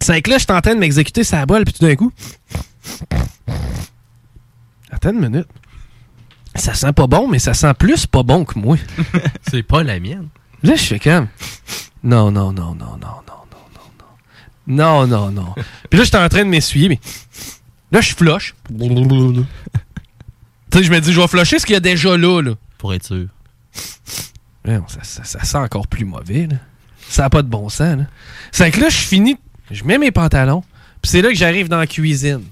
C'est que là, j'étais en train de m'exécuter sa bolle, puis tout d'un coup, Attends une minute. Ça sent pas bon, mais ça sent plus pas bon que moi. (laughs) C'est pas la mienne. Là, je fais comme. Non, non, non, non, non, non, non, non, non. Non, non, non. Puis là, j'étais en train de m'essuyer, mais. Là, je flush. Tu sais, je me dis, je vais flusher ce qu'il y a déjà là, là. Pour être sûr. Non, ça, ça- ça sent encore plus mauvais, là. Ça n'a pas de bon sens, là. C'est que là, je finis. Je mets mes pantalons. Puis c'est là que j'arrive dans la cuisine.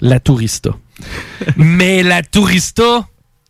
La Tourista. (laughs) Mais la Tourista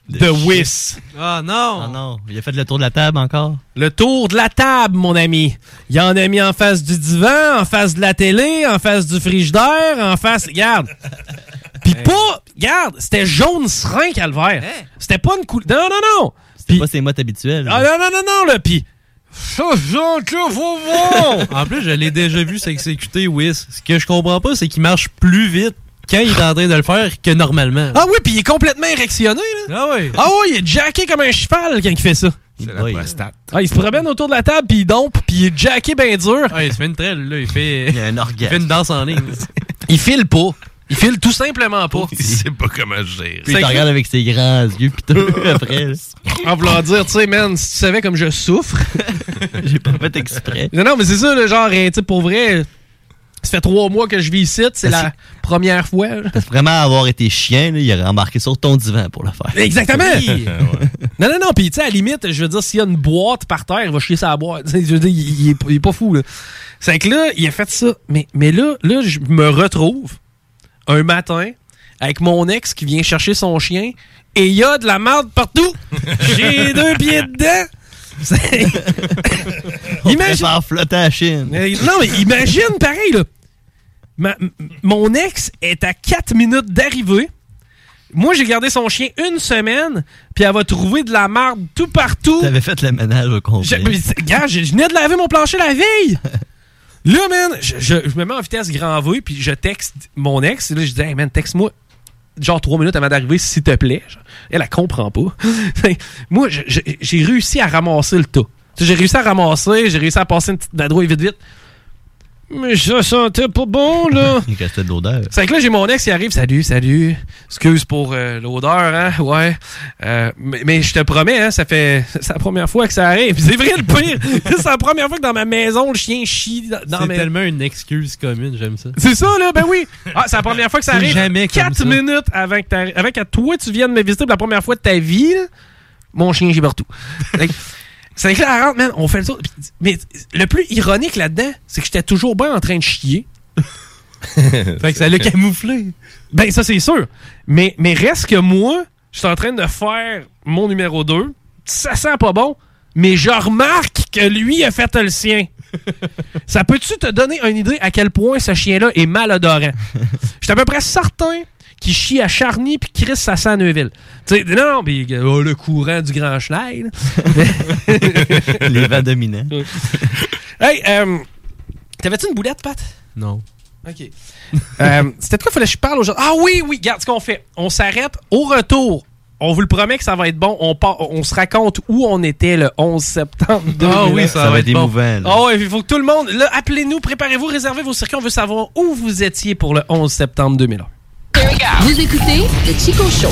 de Wiss. Ah non! Ah non, il a fait le tour de la table encore? Le tour de la table, mon ami. Il en a mis en face du divan, en face de la télé, en face du frigidaire, en face. Regarde. (laughs) Puis pas. Regarde, c'était jaune serein, calvaire. C'était pas une couleur. Non, non, non. C'était pas ses mottes habituelles. Ah non, non, non, non, là. Puis. Ça, ça, que faut voir. En plus, je l'ai déjà vu s'exécuter, Whis. Ce que je comprends pas, c'est qu'il marche plus vite quand il est en train de le faire que normalement. Ah oui, puis il est complètement érectionné, là. Ah oui. Ah oui, il est jacké comme un cheval quand il fait ça. C'est la prostate. Ah, il se promène autour de la table, puis il dompe, puis il est jacké bien dur. Ah, il se fait une traîne, là. Il fait, Il a un il orgasme. fait une danse en ligne. (laughs) Il file pas. Il file tout simplement pas. Il sait pas comment gérer. Puis il te regarde avec ses grands yeux pis tout (laughs) après. (laughs) En voulant dire, tu sais, man, si tu savais comme je souffre. J'ai pas fait exprès. non, non, mais c'est ça, le genre, hein, tu sais, pour vrai, ça fait trois mois que je vis ici, c'est la première fois. Parce vraiment avoir été chien, là, il aurait embarqué sur ton divan pour le faire. Exactement! (laughs) Non, non, non, pis tu sais, à la limite, je veux dire, s'il y a une boîte par terre, il va chier sa boîte. (laughs) Je veux dire, il, il est, il est pas fou, là. C'est que là, il a fait ça. Mais, mais là, là, je me retrouve un matin avec mon ex qui vient chercher son chien et il y a de la merde partout. (laughs) J'ai deux pieds dedans. Imagine. faire flotter la Chine. Non, mais imagine, pareil, là. Ma- mon ex est à 4 minutes d'arriver. Moi, j'ai gardé son chien une semaine, puis elle va trouver de la marde tout partout. T'avais fait le ménage au complet. Gars, je, venais de laver mon plancher la veille. (laughs) Là, man, je, je- je me mets en vitesse grand V, puis je texte mon ex. Et là, je dis, hey, man, texte-moi genre trois minutes avant d'arriver, s'il te plaît. Elle, elle comprend pas. (laughs) Moi, j'ai réussi à ramasser le tas. J'ai réussi à ramasser, j'ai réussi à passer une petite vadrouille vite, vite. Mais ça sentait pas bon, là. (laughs) Il restait de l'odeur. C'est que là, j'ai mon ex qui arrive. Salut, salut. Excuse pour euh, l'odeur, hein. Ouais. Euh, mais, mais je te promets, hein, ça fait. (laughs) C'est la première fois que ça arrive. C'est vrai, le pire. (laughs) c'est la première fois que dans ma maison, le chien chie dans- dans C'est mes. tellement une excuse commune, j'aime ça. C'est ça, là, ben oui. Ah, c'est la première fois que ça arrive. jamais comme 4 ça. minutes avant que, avant que toi, tu viennes me visiter pour la première fois de ta vie, là, mon chien gît partout. C'est rentre, man, on fait le tour. Mais le plus ironique là-dedans, c'est que j'étais toujours bien en train de chier. (laughs) Fait que ça l'a camouflé. Ben, ça, c'est sûr. Mais, mais reste que moi, je suis en train de faire mon numéro 2. Ça sent pas bon, mais je remarque que lui a fait le sien. (laughs) ça peut-tu te donner une idée à quel point ce chien-là est malodorant? Je suis à peu près certain qui chie à Charny puis Chris, ça sent à Neuville. Tu sais, non, non, puis oh, le courant du Grand Chenal. (laughs) Les vents dominants. (laughs) hey, euh, t'avais-tu une boulette, Pat? Non. OK. Euh, C'était de quoi fallait que je parle aujourd'hui? Ah oui, oui, regarde ce qu'on fait. On s'arrête au retour. On vous le promet que ça va être bon. On, part- on se raconte où on était le 11 septembre. Ah oui, 2000. ça, va être bon. émouvant, là. Ah ouais, il faut que tout le monde. Là, appelez-nous, préparez-vous, réservez vos circuits. On veut savoir où vous étiez pour le 11 septembre 2001. Vous écoutez le Chico Show.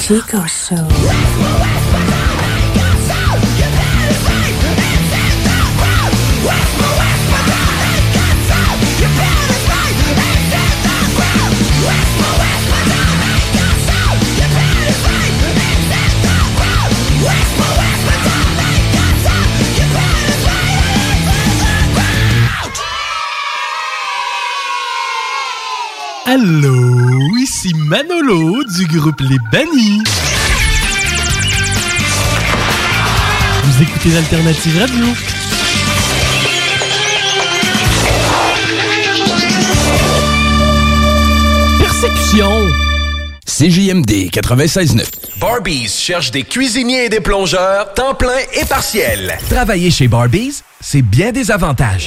Chico Show. Allô, ici Manolo du groupe Les Bannis. Vous écoutez l'Alternative Radio. Persécution. CJMD 96.9. Barbies cherche des cuisiniers et des plongeurs, temps plein et partiel. Travailler chez Barbies, c'est bien des avantages.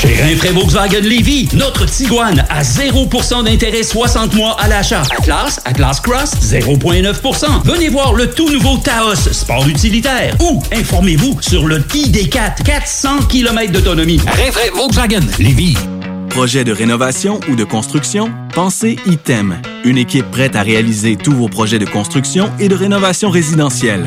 Chez Rinfraie Volkswagen Lévy, notre Tiguan à 0% d'intérêt 60 mois à l'achat. Atlas, Atlas Cross, 0,9%. Venez voir le tout nouveau Taos, sport utilitaire. Ou informez-vous sur le ID4, 400 km d'autonomie. Rinfraie Volkswagen Lévy. Projet de rénovation ou de construction? Pensez ITEM, une équipe prête à réaliser tous vos projets de construction et de rénovation résidentielle.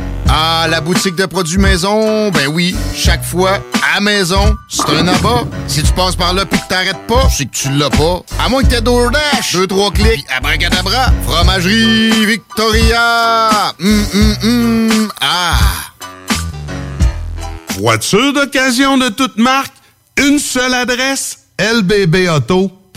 Ah, la boutique de produits maison, ben oui, chaque fois, à maison, c'est un abat. Si tu passes par là pis que t'arrêtes pas, c'est que tu l'as pas. À moins que t'aies DoorDash, deux, trois clics, abracadabra, fromagerie Victoria! Hum, hum, hum, ah! Voiture d'occasion de toute marque, une seule adresse,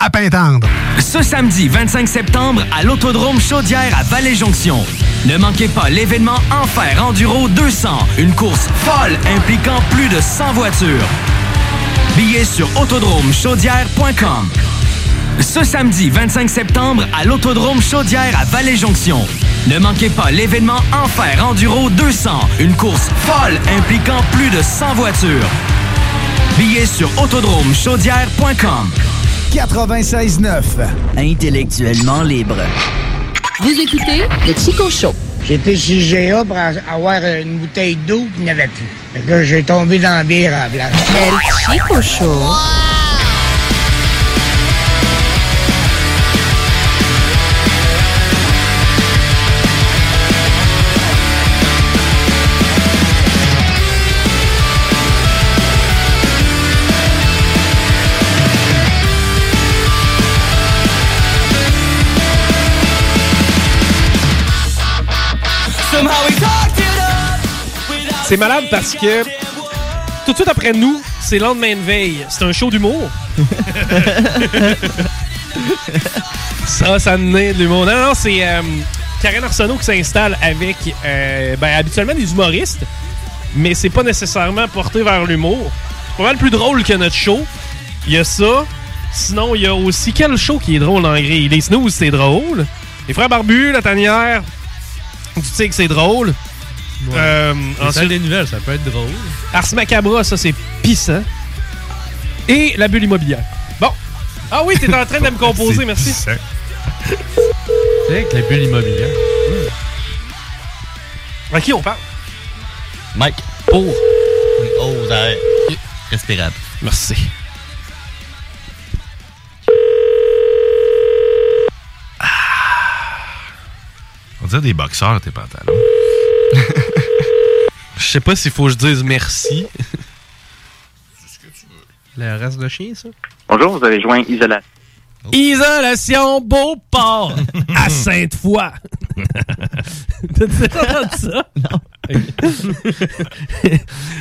à. Ce samedi 25 septembre à l'Autodrome Chaudière à Vallée-Jonction. Ne manquez pas l'événement Enfer Enduro 200, une course folle impliquant plus de 100 voitures. Billets sur autodromechaudière.com. Ce samedi 25 septembre à l'Autodrome Chaudière à Vallée-Jonction. Ne manquez pas l'événement Enfer Enduro 200, une course folle impliquant plus de 100 voitures. Billets sur autodromechaudière.com. 96.9. Intellectuellement libre. Vous écoutez le Chico Show. J'étais chez GA pour avoir une bouteille d'eau, puis il n'y avait plus. Fait que là, j'ai tombé dans la bière à la place. El Chico Show. C'est malade parce que tout de suite après nous, c'est lendemain de veille. C'est un show d'humour. (laughs) ça, ça naît de l'humour. Non, non, c'est euh, Karen Arsenault qui s'installe avec euh, ben, habituellement des humoristes, mais c'est pas nécessairement porté vers l'humour. C'est pas mal plus drôle que notre show. Il y a ça. Sinon, il y a aussi quel show qui est drôle en gris? Les snooze, c'est drôle. Les frères barbus, la tanière, tu sais que c'est drôle. Euh, ensuite- salles des nouvelles, ça peut être drôle. Ars Macabra, ça c'est pissant. Et la bulle immobilière. Bon. Ah oui, t'es en train de me (laughs) composer, merci. C'est avec la bulle immobilière. À qui on parle? Mike. Pour. Oh, Respirable. Merci. On dirait des boxeurs, tes pantalons. (laughs) Je sais pas s'il faut que je dise merci. Le reste de chien, ça? Bonjour, vous avez joint Isolation. Isolation Beauport à Sainte-Foy. (laughs) T'as déjà entendu ça? Non. (laughs)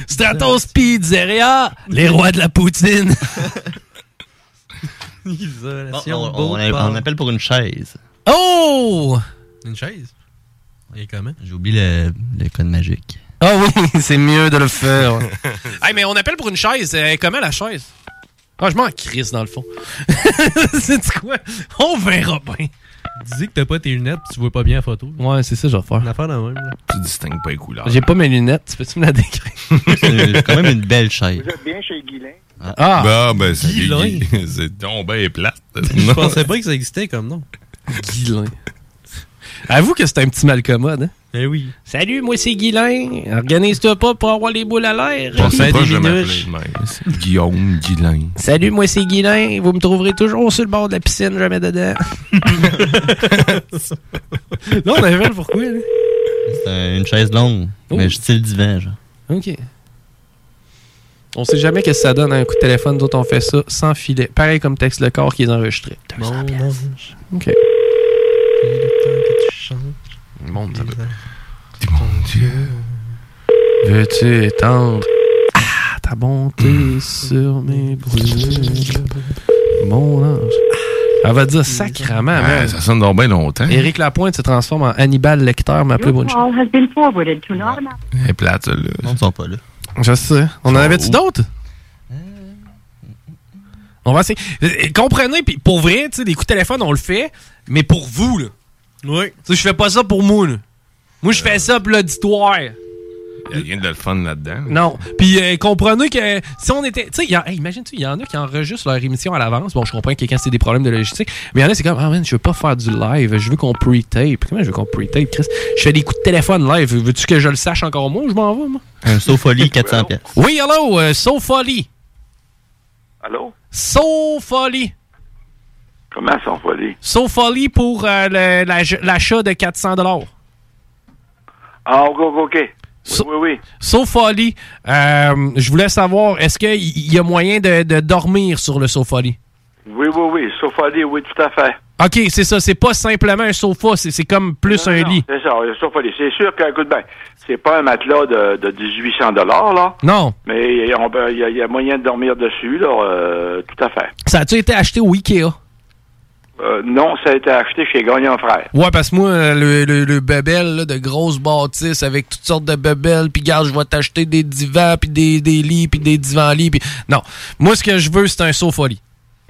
Stratos Pizzeria, les rois de la poutine. (laughs) Bon, Isolation on, on- on appelle pour une chaise. Oh! Une chaise? Il est comment? J'ai oublié le, le code magique. Ah oui, (laughs) c'est mieux de le faire. (laughs) hey, mais on appelle pour une chaise. Euh, comment la chaise? Ah, je m'en crisse dans le fond. (laughs) c'est quoi? On verra bien. Dis que t'as pas tes lunettes pis tu vois pas bien la photo. Ouais, c'est ça que je vais faire. Une affaire de même. là. Tu distingues pas les couleurs. J'ai pas mes lunettes. Peux-tu me la décrire? C'est quand même une belle chaise. Vous êtes bien chez Guilain? Ah! Bah, ben, c'est Guilain. Guy- C'est donc ben plate. Je pensais pas que ça existait comme nom. Guilain. Avoue que c'est un petit malcommode, hein? Eh oui. Salut, moi c'est Guilain. Organise-toi pas pour avoir les boules à l'air. Je pensais pas je. C'est Guillaume Guilain. Salut, moi c'est Guilain. Vous me trouverez toujours sur le bord de la piscine, jamais dedans. (laughs) non, on avait pourquoi, là? C'est un- une chaise longue, Oh. mais style divan, genre. OK. On sait jamais qu'est-ce que ça donne un coup de téléphone. D'autres, on fait ça sans filet. Pareil comme texte le corps qui est enregistré. Bon. OK. Monde, ça peut- Mon Dieu. Veux-tu étendre ah, ta bonté sur mes brûlures? Mon ange. Elle va dire sacrament, Ouais, ça sonne donc bien longtemps. Éric Lapointe se transforme en Hannibal Lecter, ma plus bonne chose. Elle est plate, celle-là. Ils sont pas là. Je sais. On en avait-tu d'autres? On va essayer. Euh, Comprenez, puis pour vrai, tu sais, des coups de téléphone, on le fait, mais pour vous, là. Oui. Tu sais, je fais pas ça pour moi, là. Moi, je fais ça pour l'auditoire. Il n'y a rien de le fun là-dedans. Non. Puis euh, comprenez que si on était. Tu sais, il y a- hey, imagine-tu, il y en a qui enregistrent leur émission à l'avance. Bon, je comprends que quand c'est des problèmes de logistique. Mais il y en a, c'est comme, ah man, je veux pas faire du live. Je veux qu'on pre-tape. Comment je veux qu'on pre-tape, Chris? Je fais des coups de téléphone live. Veux-tu que je le sache encore moi ou je m'en vais, moi? Un Sofolie 400 pièces. Oui, hello, euh, Sofolie. Allô? Sofolie. Comment sont folie? Sofolie pour euh, la- l'achat de 400 Ah, ok, ok. Oui, oui, oui. Euh, je voulais savoir, est-ce qu'il y a moyen de, de dormir sur le Sofolie? Oui, oui, oui. Sofolie, oui, tout à fait. OK, c'est ça. C'est pas simplement un sofa, c'est comme plus un lit. C'est ça, le Sofolie. C'est sûr que, écoute bien, c'est pas un matelas de, de 1800 là. Non. Mais on peut- il y, a- il y a moyen de dormir dessus, là, euh, tout à fait. Ça a-tu été acheté au Ikea? Euh, non, ça a été acheté chez Gagnon Frère. Ouais, parce que moi, euh, le, le, le bebel là, de grosses bâtisses avec toutes sortes de bebelles, puis garde, je vais t'acheter des divans, puis des, des lits, puis des divans-lits, puis... Non. Moi, ce que je veux, c'est un sofa-lit.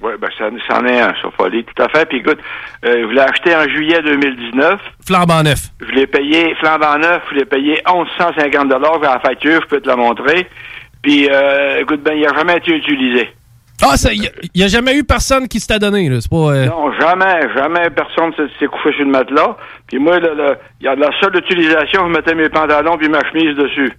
Oui, ben, ça, ça en est un, Sofolie, tout à fait. Puis écoute, euh, je l'ai acheté en juillet 2019. Flambant neuf. Je l'ai payé, flambant neuf, je l'ai payé 1150 dollars la facture, je peux te la montrer. Puis, euh, écoute, ben, il n'a jamais été utilisé. Ah, il n'y a, jamais eu personne qui s'est donné, là. C'est pas... euh, Non, jamais, jamais personne s'est- couché sur le matelas. Puis moi, il y a de la seule utilisation, je mettais mes pantalons puis ma chemise dessus.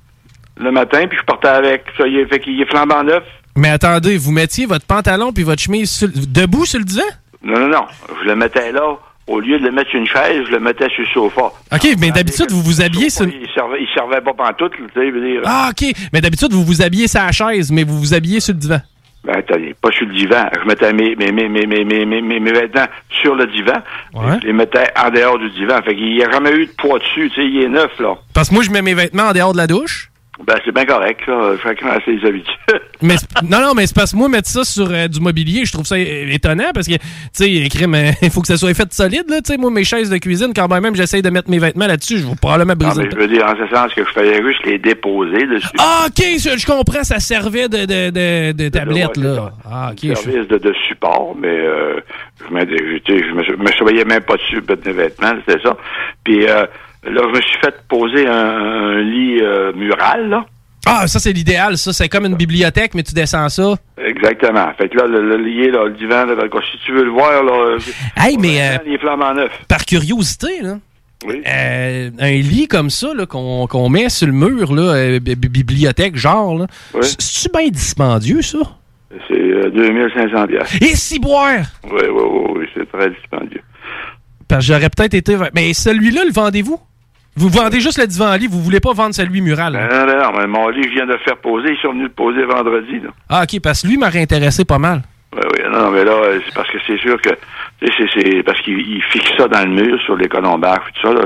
Le matin, puis je partais avec. Ça, il est, fait qu'il est flambant neuf. Mais attendez, vous mettiez votre pantalon puis votre chemise sur- debout sur le divan? Non, non, non. Je le mettais là. Au lieu de le mettre sur une chaise, je le mettais sur le sofa. OK, mais d'habitude, vous vous habillez sur... Il servait, il servait pas pantoute, tu sais, dire. Ah, OK. Mais d'habitude, vous vous habillez sur la chaise, mais vous vous habillez sur le divan. Ben, attendez, pas sur le divan. Je mettais mes, mes, mes, mes, mes, mes, mes, vêtements sur le divan. Ouais. Je les mettais en dehors du divan. Fait qu'il n'y a jamais eu de poids dessus, tu sais, il est neuf, là. Parce que moi, je mets mes vêtements en dehors de la douche. Ben, c'est bien correct, là. Chacun a ses habitudes. (laughs) Mais non, non, mais c'est parce que moi, mettre ça sur euh, du mobilier, je trouve ça é- étonnant parce que, tu sais, euh, (laughs) il faut que ça soit fait solide, là. Tu sais, moi, mes chaises de cuisine, quand même, j'essaye de mettre mes vêtements là-dessus, je vais probablement Non, briser mais le je veux dire, en ce sens que je faisais juste les déposer dessus. Ah, ok, je, je comprends, ça servait de, de, de, de tablette, ouais, là. Ah, ok. je- service de, de support, mais euh, je, me, je, je me, je me surveillais même pas dessus, mettre mes vêtements, c'était ça. Puis euh, là, je me suis fait poser un, un lit euh, mural, là. Ah, ça, c'est l'idéal, ça. C'est comme une bibliothèque, mais tu descends ça. Exactement. Fait que là, le, le lit, là, le divan, là, si tu veux le voir, là, Hey, mais euh, il est flambant neuf. par curiosité, là. Oui. euh, un lit comme ça, là, qu'on met sur le mur, là, euh, bi- bi- bibliothèque, genre, là. Oui. C'est-tu bien dispendieux, ça? C'est euh, 2500 piastres. Et si boire! Oui, oui, oui, oui, c'est très dispendieux. Parce que j'aurais peut-être été. Mais celui-là, le vendez-vous? Vous vendez juste le divan-lit, vous voulez pas vendre celui mural. là. Non, non, non, mais mon lit, je viens de le faire poser. Ils sont venus le poser vendredi, là. Ah, ok, parce que lui m'aurait intéressé pas mal. Oui, oui, non, mais là, euh, c'est parce que c'est sûr que, c'est- parce qu'il il fixe ça dans le mur sur les colombages, tout ça, là.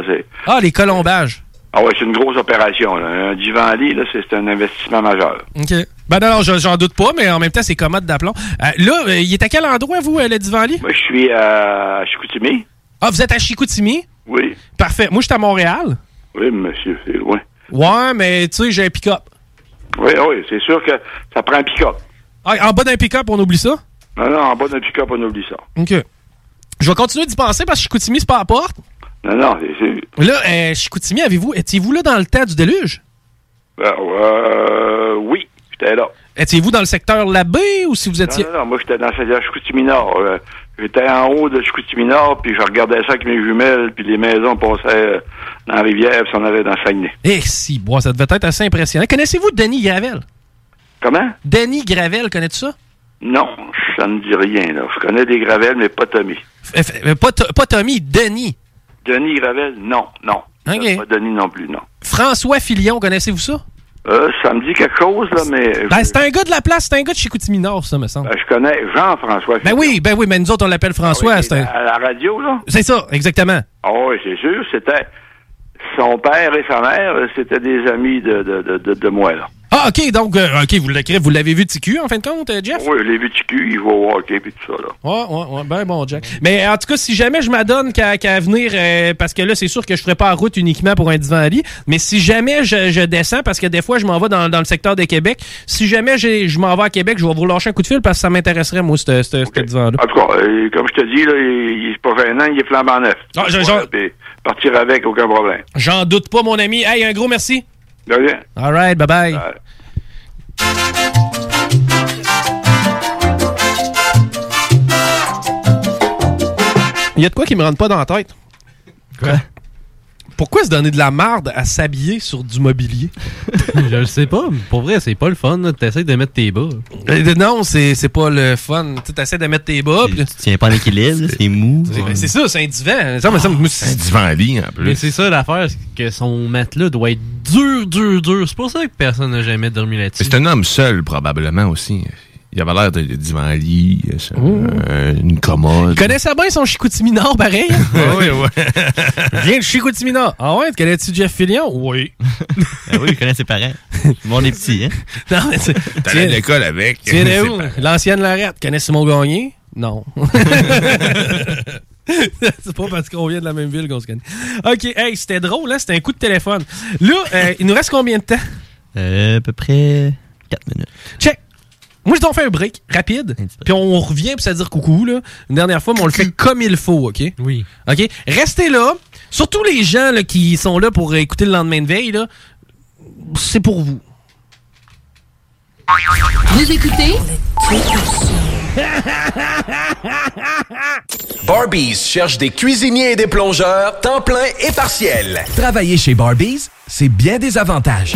Ah, les colombages. Ah ouais, c'est une grosse opération, là. Un divan-lit, là, c'est un investissement majeur. OK. Ben non, non, je- j'en doute pas, mais en même temps, c'est commode d'aplomb. Euh, là, euh, il est à quel endroit, vous, le divan-lit? Moi, je suis à Chicoutimi. Ah, vous êtes à Chicoutimi? Oui. Parfait. Moi, je suis à Montréal. Oui, monsieur, c'est loin. Ouais, mais tu sais, j'ai un pick-up. Oui, oui, c'est sûr que ça prend un pick-up. Ah, en bas d'un pick-up, on oublie ça? Non, non, en bas d'un pick-up, on oublie ça. OK. Je vais continuer d'y penser parce que Chicoutimi, c'est pas à la porte. Non, non, c'est sûr. Là, euh, Chicoutimi, avez-vous, étiez-vous là dans le temps du déluge? Ben, euh, oui, j'étais là. Étiez-vous dans le secteur Labbé ou si vous étiez. Non, non, non, moi, j'étais dans celle Chicoutimi Nord. Euh, j'étais en haut de Chicoutimi Nord, puis je regardais ça avec mes jumelles, puis les maisons passaient euh, dans la rivière, puis on allait dans Saguenay. Eh, si, bon, ça devait être assez impressionnant. Connaissez-vous Denis Gravel? Comment? Denis Gravel, connais-tu ça? Non, ça ne dit rien, là. Je connais des Gravels, mais pas Tommy. Euh, f- pas, pas Tommy, Denis. Denis Gravel, non, non. Pas Denis non plus, non. François Filion, connaissez-vous ça? Euh, ça me dit quelque chose, là, mais... Ben, c'est un gars de la place, c'est un gars de Chicoutimi Nord, ça, me semble. Ben, je connais Jean-François Ben oui, ben oui, mais nous autres, on l'appelle François. c'est un- À la radio, là? C'est ça, exactement. Ah oui, c'est sûr. C'était... Son père et sa mère, c'était des amis de, de, de, de, de moi, là. Ah, OK, donc, euh, OK, vous l'avez vous l'avez vu TQ, en fin de compte, euh, Jeff? Oui, je l'ai vu TQ, il joue au hockey, puis tout ça, là. Ouais, ouais, ouais, ben bon, Jack. Mais en tout cas, si jamais je m'adonne qu'à venir, euh, parce que là, c'est sûr que je ferai pas la route uniquement pour un divan à lit, mais si jamais je, je descends, parce que des fois, je m'en vais dans, dans le secteur de Québec, si jamais je m'en vais à Québec, je vais vous lâcher un coup de fil parce que ça m'intéresserait, moi, ce ce divan-là. En tout cas, euh, comme je te dis, là, il, il est pas gênant, il est flambant neuf. Ah, je- je- Ouais, puis partir avec, aucun problème. J'en doute pas, mon ami. Hey, un gros merci. All right, bye-bye. Il y a de quoi qui me rentre pas dans la tête. Quoi? Pourquoi se donner de la marde à s'habiller sur du mobilier? (laughs) je le sais pas. mais Pour vrai, c'est pas le fun. là. T'essayes de mettre tes bas. Euh, non, c'est c'est pas le fun. Tu essaies de mettre tes bas. puis- Tu tiens pas en équilibre, c'est mou. C'est ben, c'est ça, c'est un divan. Ça me semble- moi, c'est- Un divan lit, en plus. Mais c'est ça l'affaire, c'est que son matelas doit être dur, dur, dur. C'est pour ça que personne n'a jamais dormi là-dessus. Mais c'est un homme seul, probablement, aussi. Il avait l'air de de divan lit, ça, euh, une commode. Il connaissait bien son Chicoutimi Nord, pareil. (laughs) oui, oui. Je viens de Chicoutimi Nord. Ah ouais, tu connais-tu Jeff Fillion? Oui. Ah (laughs) oui, je connais ses parents. Mon est petit, hein? (laughs) Non, mais c'est. T'allais à l'école avec. Tu viens où? L'ancienne Lorette. Connais Simon Gagné? Non. c'est pas parce qu'on vient de la même ville qu'on se connaît. OK, hey, c'était drôle, hein? C'était un coup de téléphone. Là, euh, il nous reste combien de temps? Euh, à peu près 4 minutes. Check. Moi, je t'en fais un break rapide, puis on revient pour se dire coucou. Là. Une dernière fois, mais on le fait comme il faut, OK? Oui. OK? Restez là. Surtout les gens là, qui sont là pour écouter le lendemain de veille, là, c'est pour vous. Vous écoutez? (laughs) Barbies cherche des cuisiniers et des plongeurs, temps plein et partiel. Travailler chez Barbies, c'est bien des avantages.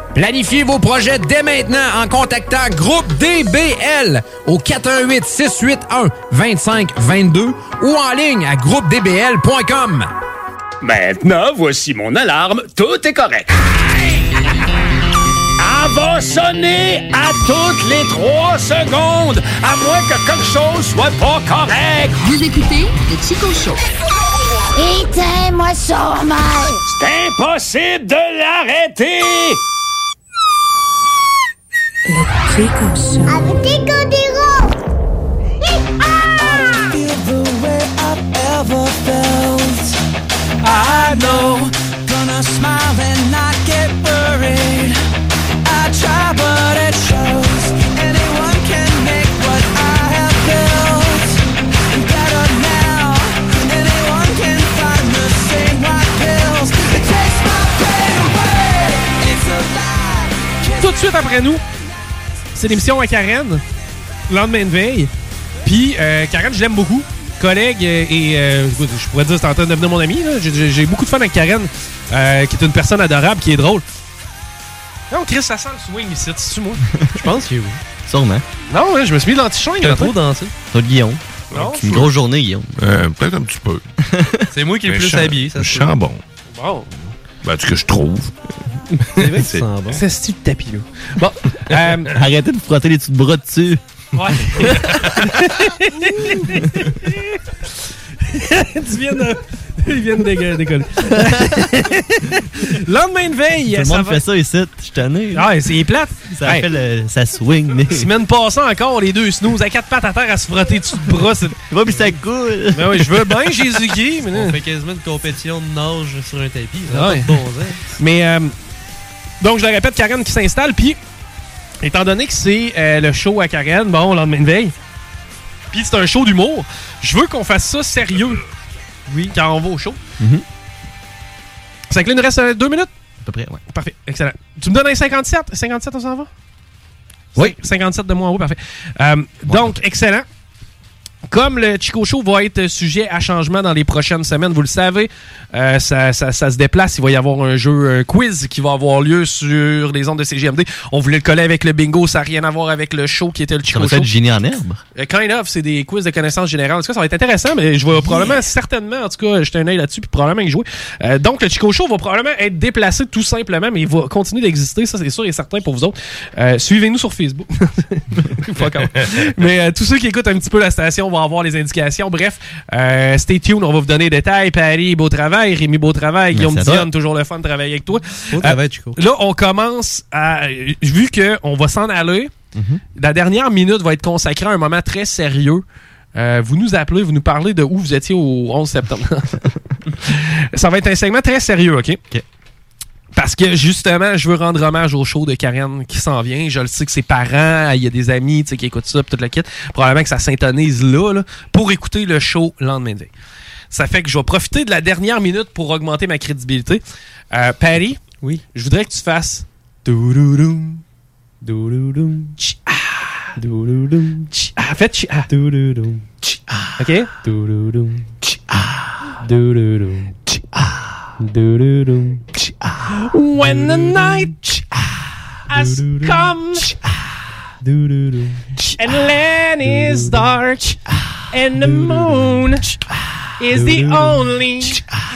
Planifiez vos projets dès maintenant en contactant Groupe DBL au 418 681 2522 ou en ligne à groupedbl.com. Maintenant, voici mon alarme. Tout est correct. Elle va sonner à toutes les trois secondes, à moins que quelque chose soit pas correct. Vous écoutez le Chico Show. Éteins-moi ça, C'est impossible de l'arrêter. Le Chico Show. Avec Chico I know, gonna smile and not get worried. I try, but it shows. Anyone can make what I have built better now. Anyone can find the same white pills. It takes my pain away. It's a lie. Tout de suite après nous, c'est l'émission à Karen, lendemain de veille. Puis euh, Karen, je l'aime beaucoup. Collègue euh, et euh, je pourrais dire c'est en train de devenir mon ami. J'ai- beaucoup de fun avec Karen, euh, qui est une personne adorable, qui est drôle. Non, Chris, ça sent le swing ici, c'est moi? (laughs) Je pense que oui. Sûrement. Non, ouais, je me suis mis l'antichambre. T'as trop dansé. Toi, Guillaume. Non, C'est une grosse journée, Guillaume. Euh, Peut-être un petit peu. (laughs) C'est moi qui ai le plus habillé, ça Je se sens bon. Bon. Ben, ce que je trouve. C'est vrai que C'est- ça sent bon. C'est ce type de tapis, là. Bon. euh, (laughs) Arrêtez de frotter les de bras dessus. Ouais. (laughs) tu viens de. Il vient de dégue- décoller. (laughs) Lendemain de veille, Tout le ça monde va- fait ça ici. Je suis tanné. Ah, c'est plate. Ça Hey. fait le, ça swing. Mais... Semaine passée encore, les deux snooze à quatre pattes à terre à se frotter dessus de bras. c'est- (laughs) Va, puis ça coule. Ben oui, je veux bien Jésus-Christ, mais On fait quasiment une compétition de nage sur un tapis. Ça Ouais. pas de bon sens. Mais euh, donc, je le répète, Karen qui s'installe. Puis, étant donné que c'est euh, le show à Karen, bon, lendemain de veille, puis c'est un show d'humour, je veux qu'on fasse ça sérieux. Oui. Quand on va au show. Ça que là, il nous reste euh, deux minutes? À peu près, ouais. Parfait, excellent. Tu me donnes un 57? 57, on s'en va? Oui. 57 de moi en haut, parfait. Euh, donc, excellent. Comme le Chico Show va être sujet à changement dans les prochaines semaines, vous le savez, euh, ça, ça- ça se déplace. Il va y avoir un jeu, un quiz qui va avoir lieu sur les ondes de CGMD. On voulait le coller avec le bingo, ça n'a rien à voir avec le show qui était le Ça Chico va Show. être génie en herbe. Euh, Kind of, c'est des quiz de connaissances générales. En tout cas, ça va être intéressant, mais je vais probablement, certainement, en tout cas, jeter un œil là-dessus, puis probablement y jouer. Euh, donc, le Chico Show va probablement être déplacé tout simplement, mais il va continuer d'exister, ça c'est sûr et certain pour vous autres. Euh, Suivez-nous sur Facebook. (laughs) Mais tous ceux qui écoutent un petit peu la station vont avoir les indications. Bref, euh, stay tuned, on va vous donner des détails. Paris, beau travail. Rémi, beau travail. Guillaume. Dionne, toujours le fun de travailler avec toi. Beau travail, Chico. Là, on commence à... Vu qu'on va s'en aller, Mhm. la dernière minute va être consacrée à un moment très sérieux. Euh, vous nous appelez, vous nous parlez de où vous étiez au 11 septembre. (laughs) Ça va être un segment très sérieux, OK? Parce que justement, je veux rendre hommage au show de Karen qui s'en vient. Je le sais que ses parents, il y a des amis tu sais, qui écoutent ça, puis toute la kit. Probablement que ça s'intonise là, là, pour écouter le show le lendemain. Ça fait que je vais profiter de la dernière minute pour augmenter ma crédibilité. Euh, Patty, oui. je voudrais que tu fasses. Fais tchi-ah. Doulouloum, tchi-ah. OK? Doulouloum, tchi-ah. Doulouloum, tchi-ah. Doulouloum, tchi-ah. When the night has come and land is dark and the moon is the only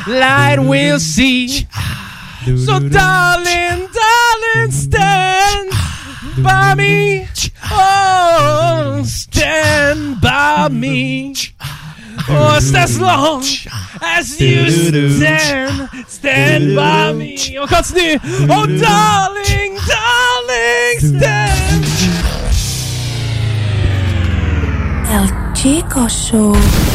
light we'll see. So darling, darling, stand by me. Oh, stand by me. Just as long as you stand, stand by me. On continue. Oh, darling, darling, stand. El Chico Show.